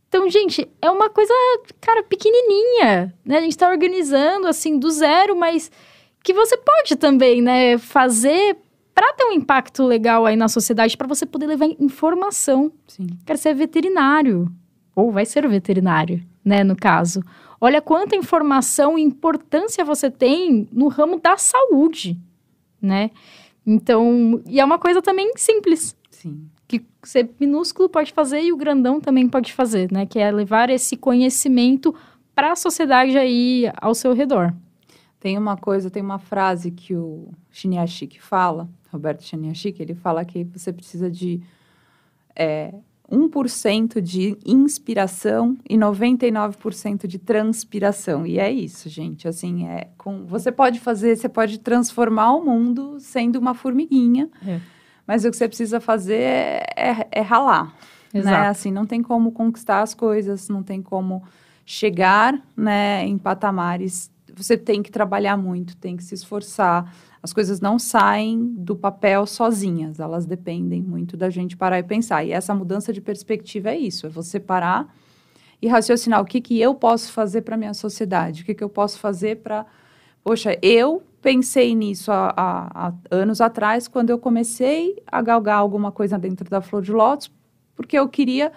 Então, gente, é uma coisa, cara, pequenininha, né? A gente está organizando, assim, do zero, mas que você pode também, né, fazer para ter um impacto legal aí na sociedade, para você poder levar informação. Sim. Quer ser veterinário, ou vai ser veterinário, né, no caso. Olha quanta informação e importância você tem no ramo da saúde, né? Então, e é uma coisa também simples. Sim. Que você minúsculo pode fazer e o grandão também pode fazer, né? Que é levar esse conhecimento para a sociedade aí ao seu redor. Tem uma coisa, tem uma frase que o Shinyashiki fala, Roberto Shinyashiki, ele fala que você precisa de é, 1% de inspiração e 99% de transpiração. E é isso, gente. Assim, é com você pode fazer, você pode transformar o mundo sendo uma formiguinha. É. Mas o que você precisa fazer é, é, é ralar. Né? Exato. Né? Assim, não tem como conquistar as coisas, não tem como chegar né, em patamares, você tem que trabalhar muito, tem que se esforçar. As coisas não saem do papel sozinhas, elas dependem muito da gente parar e pensar. E essa mudança de perspectiva é isso: é você parar e raciocinar o que, que eu posso fazer para a minha sociedade, o que, que eu posso fazer para. Poxa, eu pensei nisso há, há, há, anos atrás, quando eu comecei a galgar alguma coisa dentro da Flor de Lótus, porque eu queria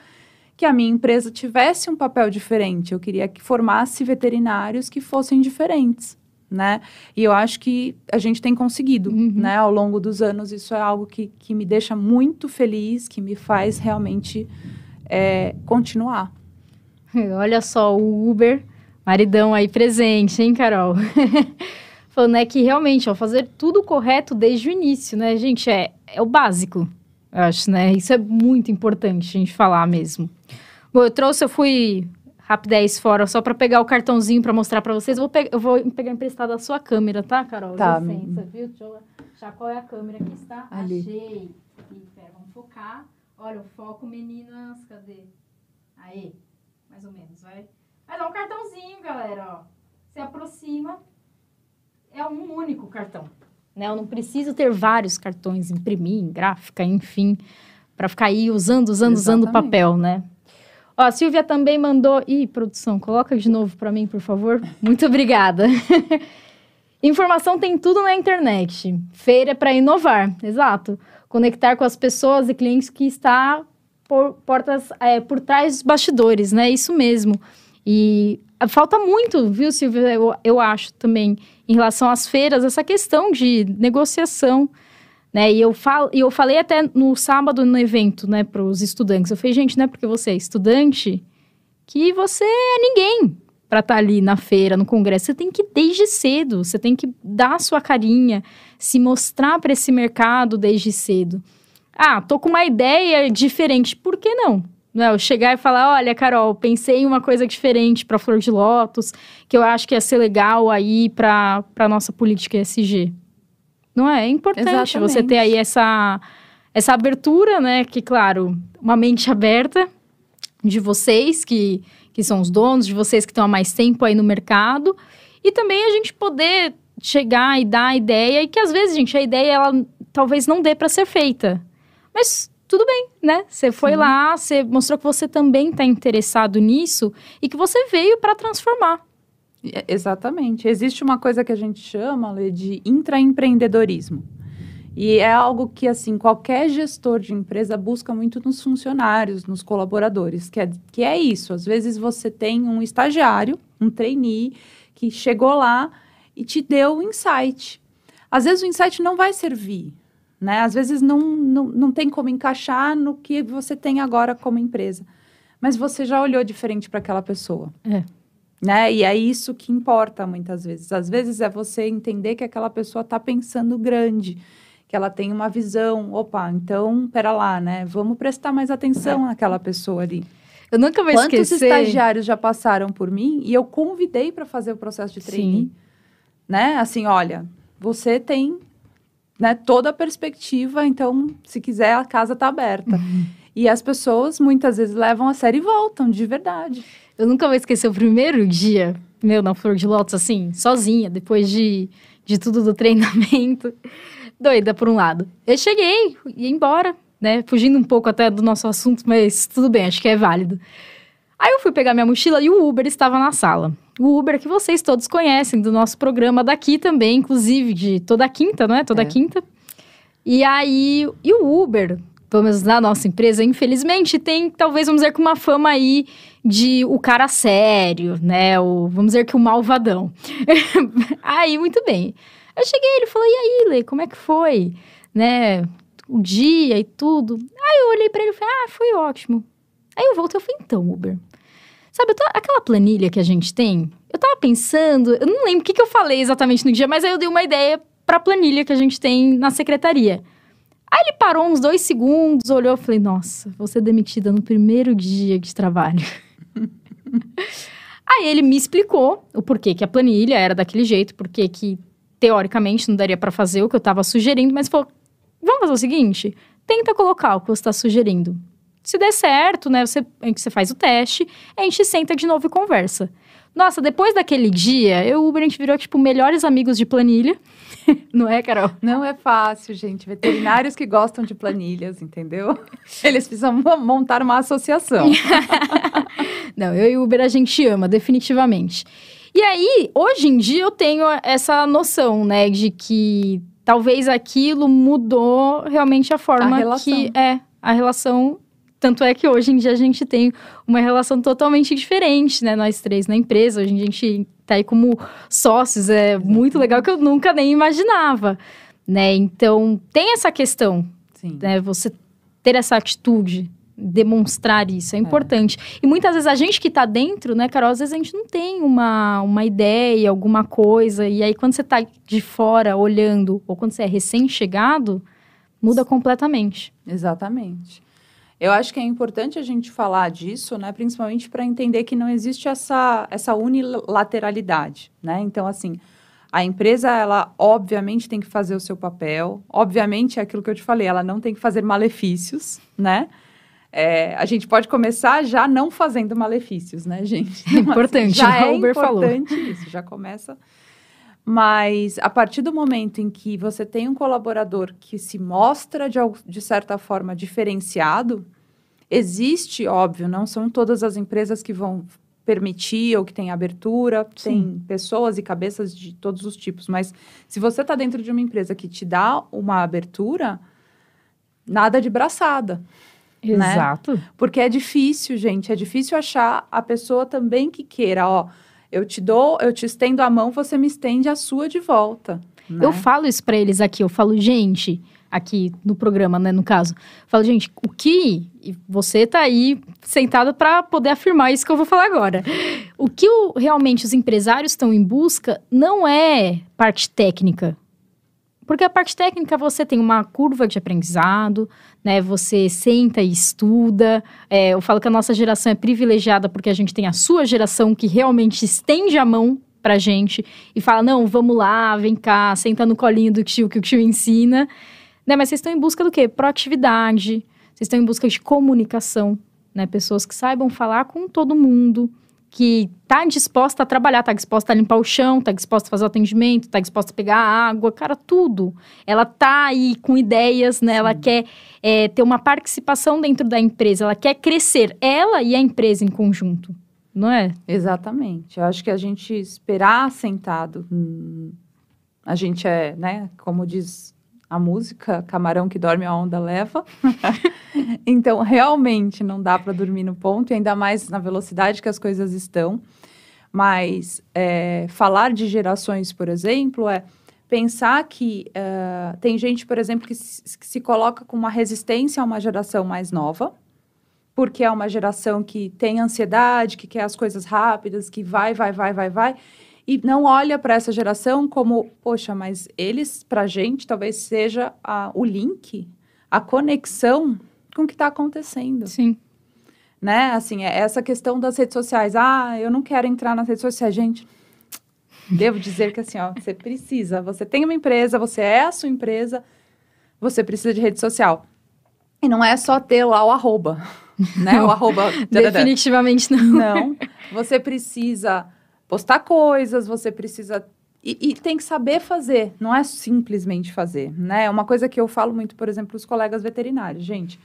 que a minha empresa tivesse um papel diferente, eu queria que formasse veterinários que fossem diferentes. Né? E eu acho que a gente tem conseguido, uhum. né? Ao longo dos anos, isso é algo que, que me deixa muito feliz, que me faz realmente é, continuar. <laughs> Olha só, o Uber, maridão aí presente, hein, Carol? <laughs> Falando né, que realmente, ó, fazer tudo correto desde o início, né, gente, é, é o básico, eu acho, né? Isso é muito importante a gente falar mesmo. Bom, eu trouxe, eu fui rapidez fora só para pegar o cartãozinho para mostrar para vocês. Eu vou, pegar, eu vou pegar emprestado a sua câmera, tá, Carol? Tá. Licença, viu? Deixa eu achar qual é a câmera que está. Ali. Achei. Aqui, pera, vamos focar. Olha, o foco, meninas, cadê? Aí, mais ou menos, vai. Vai dar um cartãozinho, galera, ó. Se aproxima, é um único cartão. Né? Eu não preciso ter vários cartões, imprimir em gráfica, enfim, para ficar aí usando, usando, Exatamente. usando papel, né? Ó, a Silvia também mandou. Ih, produção, coloca de novo para mim, por favor. Muito obrigada. <laughs> Informação tem tudo na internet. Feira é para inovar, exato. Conectar com as pessoas e clientes que está por portas é, por trás dos bastidores, né? Isso mesmo. E falta muito, viu, Silvia? Eu, eu acho também, em relação às feiras, essa questão de negociação. Né? E eu, falo, e eu falei até no sábado no evento, né, para os estudantes. Eu falei, gente, não é porque você é estudante que você é ninguém para estar tá ali na feira, no congresso. Você tem que desde cedo, você tem que dar a sua carinha, se mostrar para esse mercado desde cedo. Ah, tô com uma ideia diferente, por que não? Não, é? eu chegar e falar, olha, Carol, pensei em uma coisa diferente para Flor de Lótus, que eu acho que ia ser legal aí para a nossa política ESG. Não é? É importante Exatamente. você ter aí essa, essa abertura, né? Que, claro, uma mente aberta de vocês, que, que são os donos, de vocês que estão há mais tempo aí no mercado. E também a gente poder chegar e dar a ideia, e que às vezes, gente, a ideia, ela talvez não dê para ser feita. Mas tudo bem, né? Você foi Sim. lá, você mostrou que você também está interessado nisso e que você veio para transformar. É, exatamente. Existe uma coisa que a gente chama Lê, de intraempreendedorismo. E é algo que, assim, qualquer gestor de empresa busca muito nos funcionários, nos colaboradores, que é, que é isso. Às vezes você tem um estagiário, um trainee, que chegou lá e te deu o insight. Às vezes o insight não vai servir, né? Às vezes não, não, não tem como encaixar no que você tem agora como empresa. Mas você já olhou diferente para aquela pessoa. É né? E é isso que importa muitas vezes. Às vezes é você entender que aquela pessoa está pensando grande, que ela tem uma visão. Opa, então, pera lá, né? Vamos prestar mais atenção é. naquela pessoa ali. Eu nunca vou Quantos esquecer. Quantos estagiários já passaram por mim e eu convidei para fazer o processo de trainee, Sim. né? Assim, olha, você tem né, toda a perspectiva, então, se quiser, a casa está aberta. Uhum. E as pessoas muitas vezes levam a sério e voltam, de verdade. Eu nunca vou esquecer o primeiro dia, meu, na Flor de Lótus, assim, sozinha, depois de, de tudo do <laughs> treinamento. Doida, por um lado. Eu cheguei, ia embora, né? Fugindo um pouco até do nosso assunto, mas tudo bem, acho que é válido. Aí eu fui pegar minha mochila e o Uber estava na sala. O Uber que vocês todos conhecem, do nosso programa daqui também, inclusive, de toda quinta, não é? Toda é. quinta. E aí, e o Uber, pelo menos na nossa empresa, infelizmente, tem talvez, vamos dizer, com uma fama aí de o cara sério, né? O, vamos dizer que o malvadão. <laughs> aí, muito bem. Eu cheguei, ele falou: "E aí, Lê, como é que foi?", né? O dia e tudo. Aí eu olhei para ele e falei: "Ah, foi ótimo". Aí eu voltei e falei: "Então, Uber, sabe, tô, aquela planilha que a gente tem, eu tava pensando, eu não lembro o que, que eu falei exatamente no dia, mas aí eu dei uma ideia para a planilha que a gente tem na secretaria. Aí ele parou uns dois segundos, olhou e falei: Nossa, vou ser demitida no primeiro dia de trabalho. <laughs> Aí ele me explicou o porquê que a planilha era daquele jeito, porque que teoricamente não daria para fazer o que eu estava sugerindo, mas falou: vamos fazer o seguinte: tenta colocar o que você está sugerindo. Se der certo, né, você, você faz o teste, a gente senta de novo e conversa. Nossa, depois daquele dia, eu e o Uber, a gente virou, tipo, melhores amigos de planilha. <laughs> Não é, Carol? Não é fácil, gente. Veterinários que gostam de planilhas, entendeu? <laughs> Eles precisam montar uma associação. <laughs> Não, eu e o Uber a gente ama, definitivamente. E aí, hoje em dia, eu tenho essa noção, né, de que talvez aquilo mudou realmente a forma a que é a relação. Tanto é que hoje em dia a gente tem uma relação totalmente diferente, né? Nós três na empresa. Hoje em dia a gente tá aí como sócios. É muito legal que eu nunca nem imaginava, né? Então, tem essa questão, Sim. né? Você ter essa atitude demonstrar isso, é importante. É. E muitas vezes a gente que tá dentro, né, Carol, às vezes a gente não tem uma, uma ideia, alguma coisa, e aí quando você tá de fora olhando, ou quando você é recém-chegado, muda completamente. Exatamente. Eu acho que é importante a gente falar disso, né, principalmente para entender que não existe essa, essa unilateralidade, né? Então, assim, a empresa, ela obviamente tem que fazer o seu papel, obviamente é aquilo que eu te falei, ela não tem que fazer malefícios, né? É, a gente pode começar já não fazendo malefícios, né, gente? Então, importante, <laughs> já é Uber importante falou. isso, já começa. Mas a partir do momento em que você tem um colaborador que se mostra de, de certa forma diferenciado, existe, óbvio, não são todas as empresas que vão permitir ou que tem abertura, Sim. tem pessoas e cabeças de todos os tipos, mas se você está dentro de uma empresa que te dá uma abertura, nada de braçada. Né? Exato. Né? Porque é difícil, gente, é difícil achar a pessoa também que queira, ó, eu te dou, eu te estendo a mão, você me estende a sua de volta. Né? Eu falo isso para eles aqui, eu falo, gente, aqui no programa, né, no caso. Falo, gente, o que você tá aí sentado para poder afirmar isso que eu vou falar agora. O que o, realmente os empresários estão em busca não é parte técnica. Porque a parte técnica você tem uma curva de aprendizado, né? Você senta e estuda. É, eu falo que a nossa geração é privilegiada porque a gente tem a sua geração que realmente estende a mão pra gente e fala: não, vamos lá, vem cá, senta no colinho do tio que o tio ensina. Né? Mas vocês estão em busca do quê? Proatividade, vocês estão em busca de comunicação, né? Pessoas que saibam falar com todo mundo, que tá disposta a trabalhar, tá disposta a limpar o chão, tá disposta a fazer o atendimento, tá disposta a pegar água, cara, tudo. Ela tá aí com ideias, né? Sim. Ela quer é, ter uma participação dentro da empresa, ela quer crescer, ela e a empresa em conjunto, não é? Exatamente. Eu acho que a gente esperar sentado, hum, a gente é, né, como diz a música Camarão que dorme a onda leva. <laughs> então, realmente não dá para dormir no ponto, e ainda mais na velocidade que as coisas estão. Mas é, falar de gerações, por exemplo, é pensar que uh, tem gente, por exemplo, que se, que se coloca com uma resistência a uma geração mais nova, porque é uma geração que tem ansiedade, que quer as coisas rápidas, que vai, vai, vai, vai, vai e não olha para essa geração como, poxa, mas eles, para a gente, talvez seja a, o link, a conexão com o que está acontecendo. Sim. Né? Assim, é essa questão das redes sociais. Ah, eu não quero entrar nas redes sociais. Gente, devo dizer que assim, ó, você precisa. Você tem uma empresa, você é a sua empresa, você precisa de rede social. E não é só ter lá o arroba, né? O arroba. <laughs> Definitivamente não. Não. Você precisa postar coisas, você precisa. E, e, tem que saber fazer, não é simplesmente fazer, né? É uma coisa que eu falo muito, por exemplo, os colegas veterinários. Gente,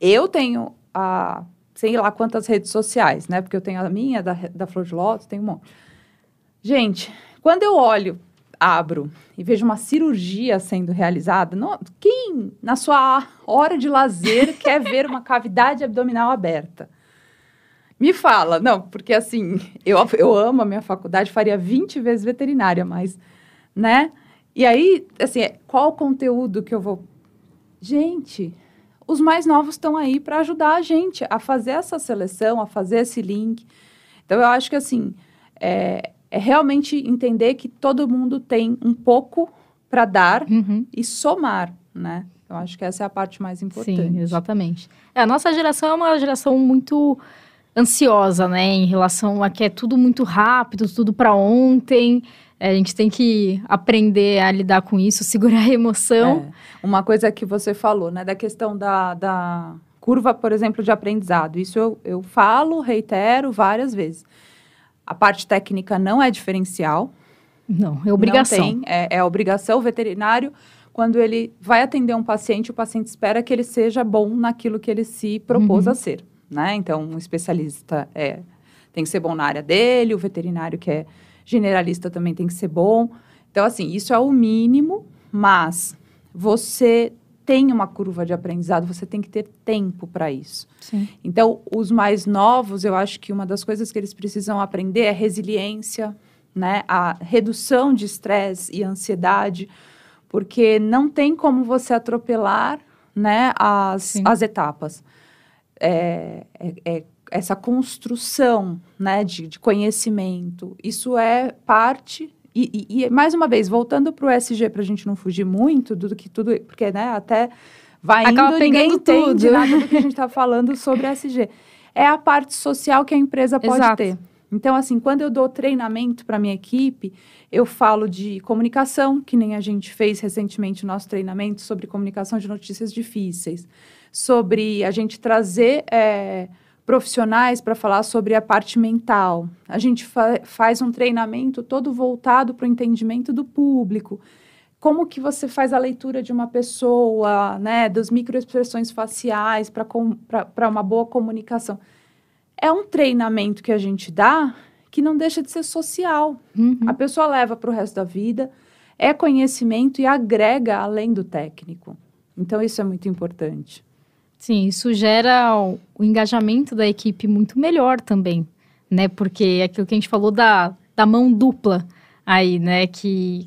eu tenho a, sei lá quantas redes sociais, né? Porque eu tenho a minha, da, da Flor de Lótus, tenho um monte. Gente, quando eu olho, abro e vejo uma cirurgia sendo realizada, não, quem na sua hora de lazer quer ver uma cavidade abdominal aberta? Me fala, não, porque assim, eu, eu amo a minha faculdade, faria 20 vezes veterinária, mas, né? E aí, assim, qual o conteúdo que eu vou. Gente, os mais novos estão aí para ajudar a gente a fazer essa seleção, a fazer esse link. Então, eu acho que, assim, é, é realmente entender que todo mundo tem um pouco para dar uhum. e somar, né? Eu acho que essa é a parte mais importante. Sim, exatamente. É, a nossa geração é uma geração muito ansiosa, né, em relação a que é tudo muito rápido, tudo para ontem. É, a gente tem que aprender a lidar com isso, segurar a emoção. É. Uma coisa que você falou, né, da questão da, da curva, por exemplo, de aprendizado. Isso eu, eu falo, reitero várias vezes. A parte técnica não é diferencial. Não, é obrigação. Não tem, é, é obrigação. O veterinário, quando ele vai atender um paciente, o paciente espera que ele seja bom naquilo que ele se propôs Uhum. a ser, né? Então, um especialista é, tem que ser bom na área dele, o veterinário que é generalista também tem que ser bom. Então, assim, isso é o mínimo, mas você tem uma curva de aprendizado, você tem que ter tempo para isso. Sim. Então, os mais novos, eu acho que uma das coisas que eles precisam aprender é resiliência, né? A redução de estresse e ansiedade, porque não tem como você atropelar, né, as, Sim. as etapas. É, é- é essa construção, né, de, de conhecimento, isso é parte... E, e- e, mais uma vez, voltando para o SG, para a gente não fugir muito do que tudo... Porque, né, até vai Acaba indo, ninguém pegando entende tudo. nada do que a gente está falando sobre SG. É a parte social que a empresa pode Exato. ter. Então, assim, quando eu dou treinamento para minha equipe, eu falo de comunicação, que nem a gente fez recentemente o nosso treinamento sobre comunicação de notícias difíceis, sobre a gente trazer é, profissionais para falar sobre a parte mental. A gente fa- faz um treinamento todo voltado para o entendimento do público. Como que você faz a leitura de uma pessoa, né, das microexpressões faciais para uma boa comunicação. É um treinamento que a gente dá que não deixa de ser social. Uhum. A pessoa leva para o resto da vida, é conhecimento e agrega além do técnico. Então, isso é muito importante. Sim, isso gera o, o engajamento da equipe muito melhor também, né? Porque é aquilo que a gente falou da, da mão dupla aí, né? Que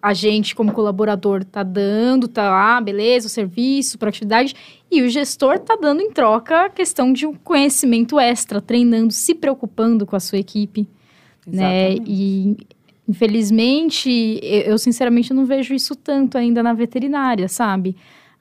a gente, como colaborador, tá dando, tá lá, beleza, o serviço, para atividade, e o gestor tá dando em troca a questão de um conhecimento extra, treinando, se preocupando com a sua equipe, né? Exatamente. E infelizmente, eu, eu sinceramente não vejo isso tanto ainda na veterinária, sabe?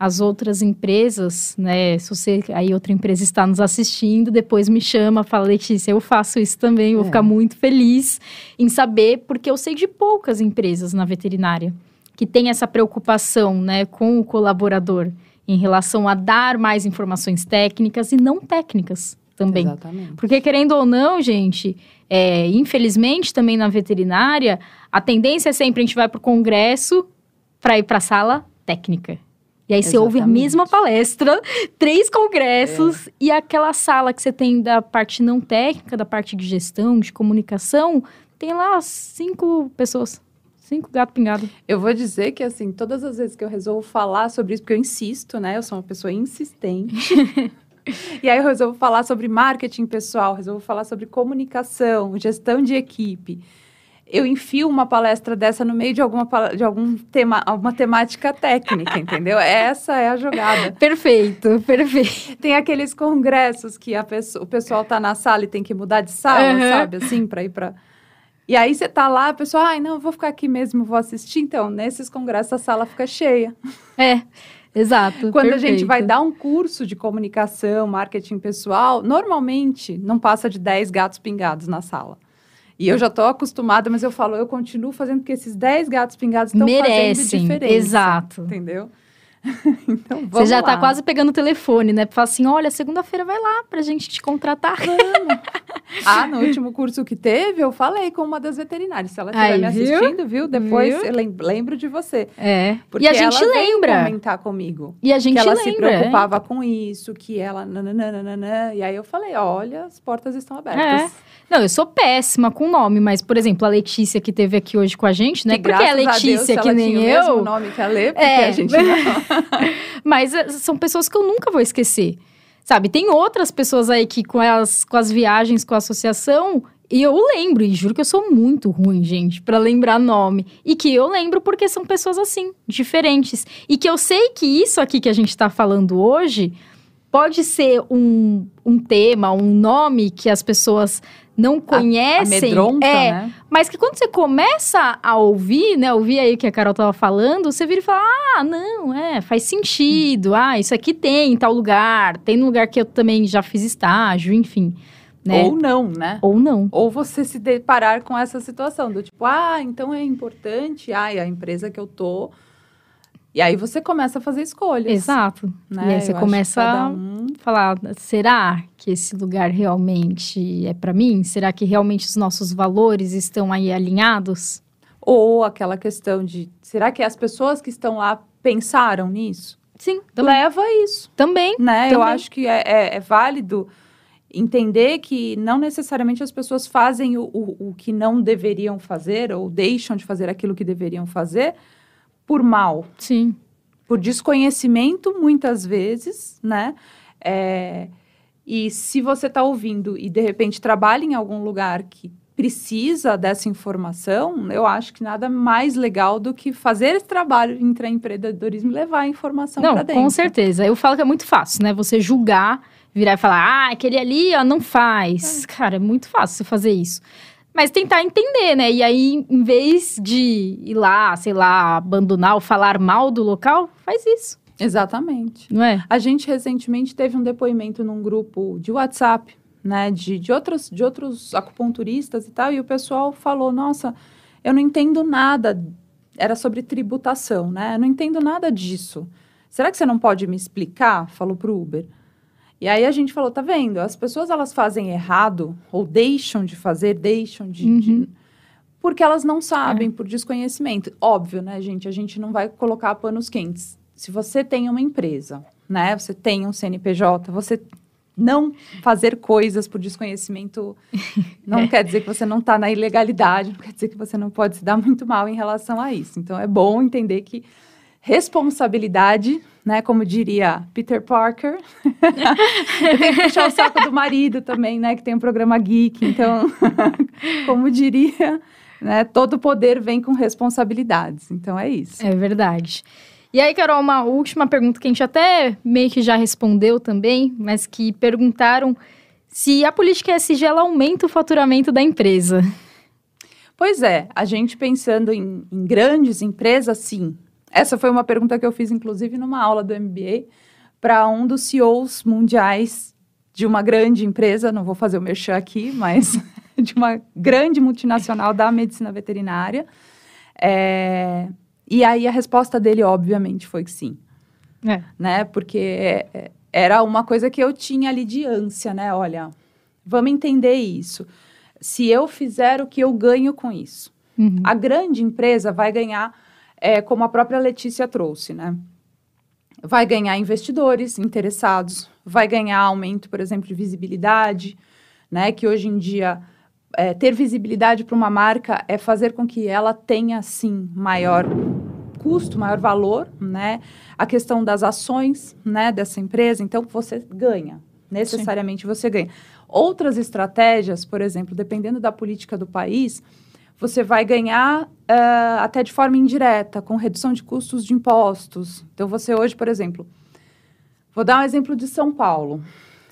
As outras empresas, né? Se você aí outra empresa está nos assistindo, depois me chama, fala Letícia, eu faço isso também, vou É. ficar muito feliz em saber, porque eu sei de poucas empresas na veterinária que tem essa preocupação, né, com o colaborador em relação a dar mais informações técnicas e não técnicas também. Exatamente. Porque, querendo ou não, gente, é, infelizmente também na veterinária, a tendência é sempre a gente vai para o congresso para ir para a sala técnica. E aí você ouve a mesma palestra, <laughs> três congressos, e aquela sala que você tem da parte não técnica, da parte de gestão, de comunicação, tem lá cinco pessoas. Cinco gato pingado. Eu vou dizer que, assim, todas as vezes que eu resolvo falar sobre isso, porque eu insisto, né? Eu sou uma pessoa insistente. <laughs> e aí eu resolvo falar sobre marketing pessoal, resolvo falar sobre comunicação, gestão de equipe. Eu enfio uma palestra dessa no meio de alguma de algum tema, alguma temática técnica, entendeu? Essa é a jogada. Perfeito, perfeito. Tem aqueles congressos que a pessoa- o pessoal tá na sala e tem que mudar de sala, Aham. sabe? Assim, para ir para E aí você tá lá, a pessoa, ai, não, vou ficar aqui mesmo, vou assistir. Então, nesses congressos a sala fica cheia. É, exato. Quando a gente perfeito. vai dar um curso de comunicação, marketing pessoal, normalmente não passa de 10 gatos pingados na sala. E eu já tô acostumada, mas eu falo, eu continuo fazendo porque esses 10 gatos pingados estão fazendo diferença. exato. Entendeu? <laughs> então, vamos Você já tá lá. quase pegando o telefone, né? Pra falar assim, olha, segunda-feira vai lá pra gente te contratar. <laughs> Ah, no último curso que teve, eu falei com uma das veterinárias. Se ela estiver me assistindo, viu? Depois Viu? eu lem- lembro de você. É. Porque e a gente ela veio lembra. comentar comigo. E a gente que ela lembra. se preocupava com isso, que ela... Nananana, e aí eu falei, olha, as portas estão abertas. Não, eu sou péssima com nome, mas, por exemplo, a Letícia que teve aqui hoje com a gente, não é Que porque é Deus, Letícia se que nem tinha o mesmo eu. nome que a Lê, porque É. a gente não... <laughs> Mas eh, são pessoas que eu nunca vou esquecer. Sabe, tem outras pessoas aí que com as, com as viagens com a associação, e eu lembro, e juro que eu sou muito ruim, gente, pra lembrar nome. E que eu lembro porque são pessoas assim, diferentes. E que eu sei que isso aqui que a gente tá falando hoje pode ser um, um tema, um nome que as pessoas não conhecem. Amedronta, é, né? mas que quando você começa a ouvir, né? Ouvir aí o que a Carol tava falando, você vira e fala: ah, não, é, faz sentido. Ah, isso aqui tem em tal lugar. Tem no lugar que eu também já fiz estágio, enfim. Né? Ou não, né? Ou não. Ou você se deparar com essa situação do tipo, ah, então é importante, ai, a empresa que eu tô. E aí você começa a fazer escolhas. Exato. Né? E aí Eu você que começa a um falar, será que esse lugar realmente é para mim? Será que realmente os nossos valores estão aí alinhados? Ou aquela questão de, será que as pessoas que estão lá pensaram nisso? Sim, também. leva a isso. Também. Né? Também. Eu acho que é, é, é, válido entender que não necessariamente as pessoas fazem o, o, o que não deveriam fazer ou deixam de fazer aquilo que deveriam fazer por mal. Sim por desconhecimento, muitas vezes, né? É, e se você está ouvindo e de repente trabalha em algum lugar que precisa dessa informação, eu acho que nada mais legal do que fazer esse trabalho entre empreendedorismo e levar a informação para dentro. Com certeza. Eu falo que é muito fácil, né? Você julgar, virar e falar, ah, aquele ali ó, não faz. É. Cara, é muito fácil você fazer isso. Mas tentar entender, né? E aí, em vez de ir lá, sei lá, abandonar ou falar mal do local, faz isso. Exatamente. Não é? A gente recentemente teve um depoimento num grupo de WhatsApp, né? De, de, outros, de outros acupunturistas e tal, e o pessoal falou: nossa, eu não entendo nada. Era sobre tributação, né? Eu não entendo nada disso. Será que você não pode me explicar? Falou pro Uber. E aí a gente falou, tá vendo? As pessoas elas fazem errado ou deixam de fazer, deixam de, uhum. de porque elas não sabem é. por desconhecimento. Óbvio, né, gente? A gente não vai colocar panos quentes. Se você tem uma empresa, né? Você tem um CNPJ, você não fazer coisas por desconhecimento <laughs> não é. quer dizer que você não está na ilegalidade, não quer dizer que você não pode se dar muito mal em relação a isso. Então é bom entender que responsabilidade né? Como diria Peter Parker. <laughs> tem que puxar o saco do marido também, né? Que tem um programa geek. Então, <laughs> como diria, né? Todo poder vem com responsabilidades. Então, é isso. É verdade. E aí, Carol, uma última pergunta que a gente até meio que já respondeu também, mas que perguntaram se a política ESG ela aumenta o faturamento da empresa. Pois é, a gente pensando em, em grandes empresas, sim, essa foi uma pergunta que eu fiz, inclusive, numa aula do MBA, para um dos CEOs mundiais de uma grande empresa, não vou fazer o merchan aqui, mas <laughs> de uma grande multinacional da medicina veterinária. É, e aí a resposta dele, obviamente, foi que sim. É. Né? Porque era uma coisa que eu tinha ali de ânsia, né? Olha, vamos entender isso. Se eu fizer o que eu ganho com isso, uhum. a grande empresa vai ganhar é, como a própria Letícia trouxe, né? Vai ganhar investidores interessados, vai ganhar aumento, por exemplo, de visibilidade, né? Que hoje em dia é, ter visibilidade para uma marca é fazer com que ela tenha, sim, maior custo, maior valor, né? A questão das ações, né, dessa empresa, então você ganha, necessariamente Sim. você ganha. Outras estratégias, por exemplo, dependendo da política do país, você vai ganhar uh, até de forma indireta, com redução de custos de impostos. Então, você hoje, por exemplo, vou dar um exemplo de São Paulo.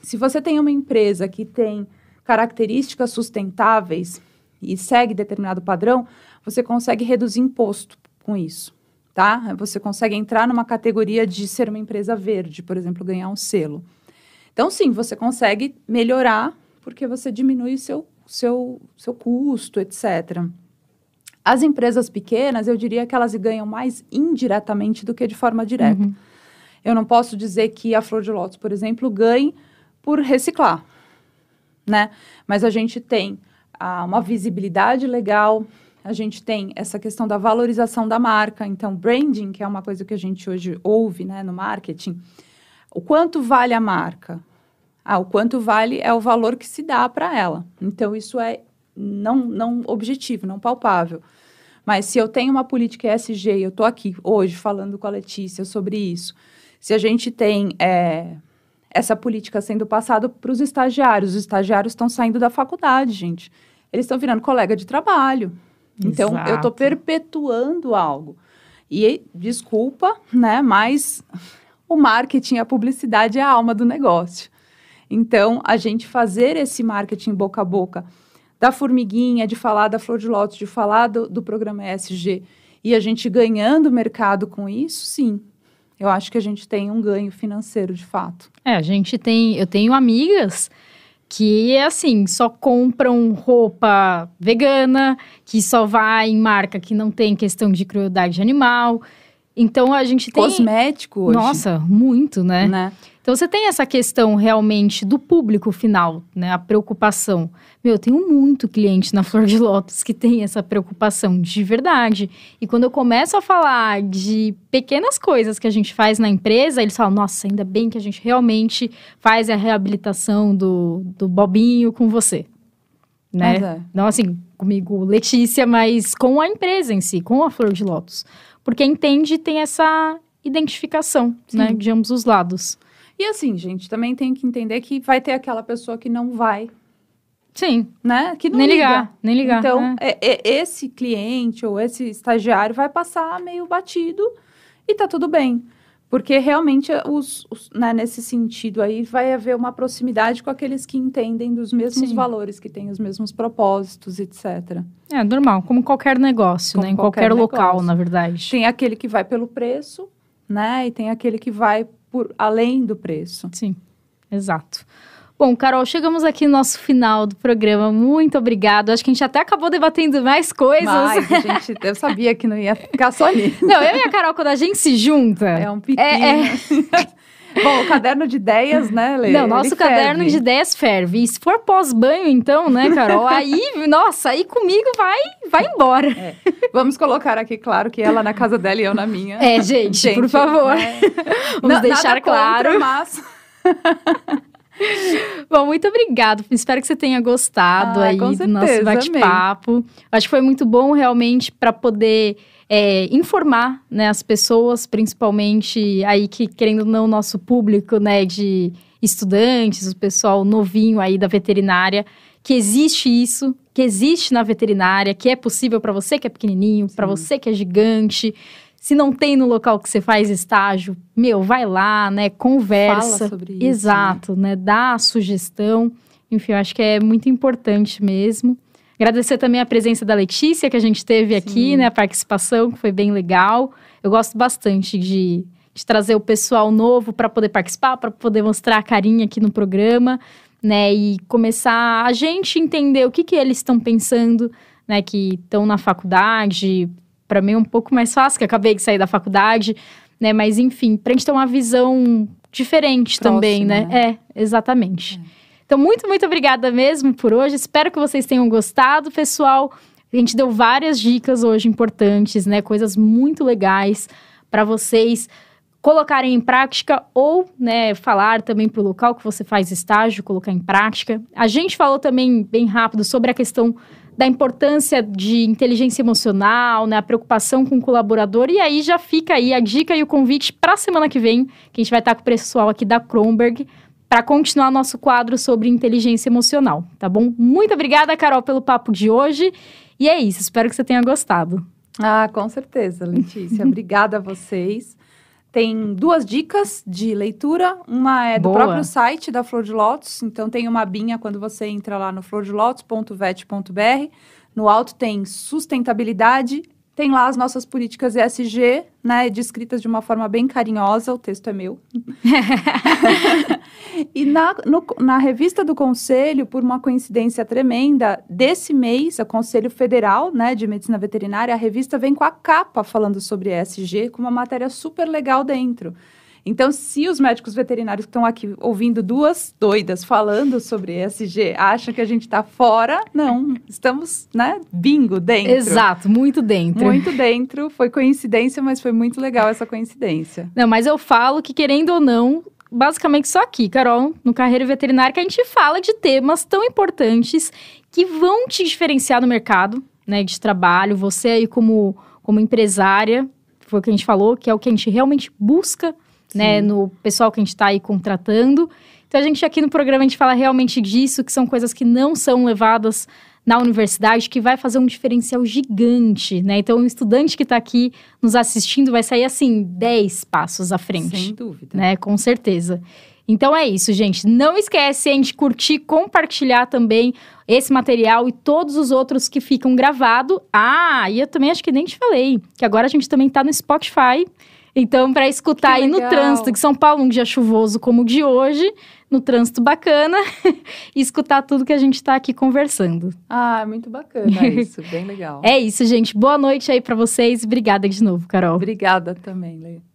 Se você tem uma empresa que tem características sustentáveis e segue determinado padrão, você consegue reduzir imposto com isso, tá? Você consegue entrar numa categoria de ser uma empresa verde, por exemplo, ganhar um selo. Então, sim, você consegue melhorar porque você diminui o seu seu, seu custo, etc. As empresas pequenas, eu diria que elas ganham mais indiretamente do que de forma direta. Uhum. Eu não posso dizer que a Flor de Lótus, por exemplo, ganhe por reciclar, né? Mas a gente tem ah, uma visibilidade legal, a gente tem essa questão da valorização da marca, então branding, que é uma coisa que a gente hoje ouve, né, no marketing. O quanto vale a marca? Ah, o quanto vale é o valor que se dá para ela. Então, isso é não, não objetivo, não palpável. Mas se eu tenho uma política ESG, eu estou aqui hoje falando com a Letícia sobre isso. Se a gente tem é, essa política sendo passada para os estagiários, os estagiários estão saindo da faculdade, gente. Eles estão virando colega de trabalho. Então, Exato. eu estou perpetuando algo. E, desculpa, né, mas o marketing, a publicidade é a alma do negócio. Então, a gente fazer esse marketing boca a boca da formiguinha, de falar da flor de lótus, de falar do, do programa ESG e a gente ganhando mercado com isso, sim. Eu acho que a gente tem um ganho financeiro de fato. É, a gente tem. Eu tenho amigas que, assim, só compram roupa vegana, que só vai em marca que não tem questão de crueldade animal. Então a gente tem. Cosmético hoje. Nossa, muito, né? né? Então você tem essa questão realmente do público final, né? A preocupação. Meu, eu tenho muito cliente na <laughs> Flor de Lótus que tem essa preocupação de verdade. E quando eu começo a falar de pequenas coisas que a gente faz na empresa, eles falam: nossa, ainda bem que a gente realmente faz a reabilitação do, do bobinho com você. Né? É. Não assim, comigo, Letícia, mas com a empresa em si, com a Flor de Lótus. Porque entende tem essa identificação, Sim. né, de ambos os lados. E assim, gente, também tem que entender que vai ter aquela pessoa que não vai. Sim. Né? Que não nem liga. ligar, nem ligar. Então, né? é, é, esse cliente ou esse estagiário vai passar meio batido e tá tudo bem. Porque realmente, os, os né, nesse sentido aí, vai haver uma proximidade com aqueles que entendem dos mesmos Sim. valores, que têm os mesmos propósitos, etc. É normal, como qualquer negócio, Como né? Em qualquer qualquer, local, negócio. na verdade. Tem aquele que vai pelo preço, né? E tem aquele que vai por além do preço. Sim, exato. Bom, Carol, chegamos aqui no nosso final do programa. Muito obrigada. Acho que a gente até acabou debatendo mais coisas. Mas, gente, eu sabia que não ia ficar só nisso. Não, eu e a Carol, quando a gente se junta. É um piquinho. É, <laughs> Bom, o caderno de ideias, né, Lê? Não, nosso Ele caderno ferve. de ideias ferve. E se for pós-banho, então, né, Carol? <laughs> Aí, nossa, aí comigo vai, vai embora. É. Vamos colocar aqui, claro, que ela na casa dela e eu na minha. É, gente, Gente, por favor. né? <laughs> Vamos Na- deixar nada claro. contra, mas... <laughs> Bom, muito obrigado. Espero que você tenha gostado Ah, aí com do nosso bate-papo. Acho que foi muito bom realmente para poder é, informar né, as pessoas, principalmente aí que, querendo ou não, o nosso público né, de estudantes, o pessoal novinho aí da veterinária, que existe isso, que existe na veterinária, que é possível para você que é pequenininho, para você que é gigante. Se não tem no local que você faz estágio, meu, vai lá, né? Conversa. Fala sobre isso, Exato, né? Dá a sugestão. Enfim, eu acho que é muito importante mesmo. Agradecer também a presença da Letícia, que a gente teve aqui, Sim. né? A participação, que foi bem legal. Eu gosto bastante de, de trazer o pessoal novo para poder participar, para poder mostrar a carinha aqui no programa, né? E começar a gente entender o que, que eles estão pensando, né? Que estão na faculdade. Para mim é um pouco mais fácil, que acabei de sair da faculdade, né? Mas enfim, para a gente ter uma visão diferente Próxima, também, né? né? É, exatamente. Então, muito, muito obrigada mesmo por hoje. Espero que vocês tenham gostado, pessoal. A gente deu várias dicas hoje importantes, né? Coisas muito legais para vocês colocarem em prática ou, né, falar também para o local que você faz estágio, colocar em prática. A gente falou também bem rápido sobre a questão da importância de inteligência emocional, né, a preocupação com o colaborador. E aí já fica aí a dica e o convite para a semana que vem, que a gente vai estar com o pessoal aqui da Kronberg para continuar nosso quadro sobre inteligência emocional, tá bom? Muito obrigada, Carol, pelo papo de hoje. E é isso, espero que você tenha gostado. Ah, com certeza, Letícia. <laughs> Obrigada a vocês. Tem duas dicas de leitura. Uma é do Boa. próprio site da Flor de Lótus. Então, tem uma abinha quando você entra lá no flordelotus.vet.br. No alto tem sustentabilidade. Tem lá as nossas políticas ESG, né? Descritas de uma forma bem carinhosa. O texto é meu. <laughs> E na, no- na revista do Conselho, por uma coincidência tremenda, desse mês, o Conselho Federal né, de Medicina Veterinária, a revista vem com a capa falando sobre ESG, com uma matéria super legal dentro. Então, se os médicos veterinários que estão aqui ouvindo duas doidas falando sobre ESG acham que a gente está fora, não, estamos, né, bingo dentro. Exato, muito dentro. Muito dentro, foi coincidência, mas foi muito legal essa coincidência. Não, mas eu falo que, querendo ou não, basicamente só aqui, Carol, no Carreira Veterinária, que a gente fala de temas tão importantes que vão te diferenciar no mercado, né, de trabalho. Você aí como, como empresária, foi o que a gente falou, que é o que a gente realmente busca, né, no pessoal que a gente está aí contratando. Então, a gente aqui no programa, a gente fala realmente disso, que são coisas que não são levadas na universidade, que vai fazer um diferencial gigante, né? Então, o estudante que está aqui nos assistindo vai sair, assim, 10 passos à frente Sem dúvida. né? Com certeza. Então é isso, gente. Não esquecem de curtir, compartilhar também esse material e todos os outros que ficam gravados. Ah, e eu também acho que nem te falei, que agora a gente também tá no Spotify. Então, para escutar Que aí no legal. trânsito de São Paulo, um dia chuvoso como o de hoje, no trânsito bacana, <laughs> e escutar tudo que a gente está aqui conversando. Ah, muito bacana isso, bem legal. <laughs> É isso, gente. Boa noite aí para vocês. Obrigada de novo, Carol. Obrigada também, Lê.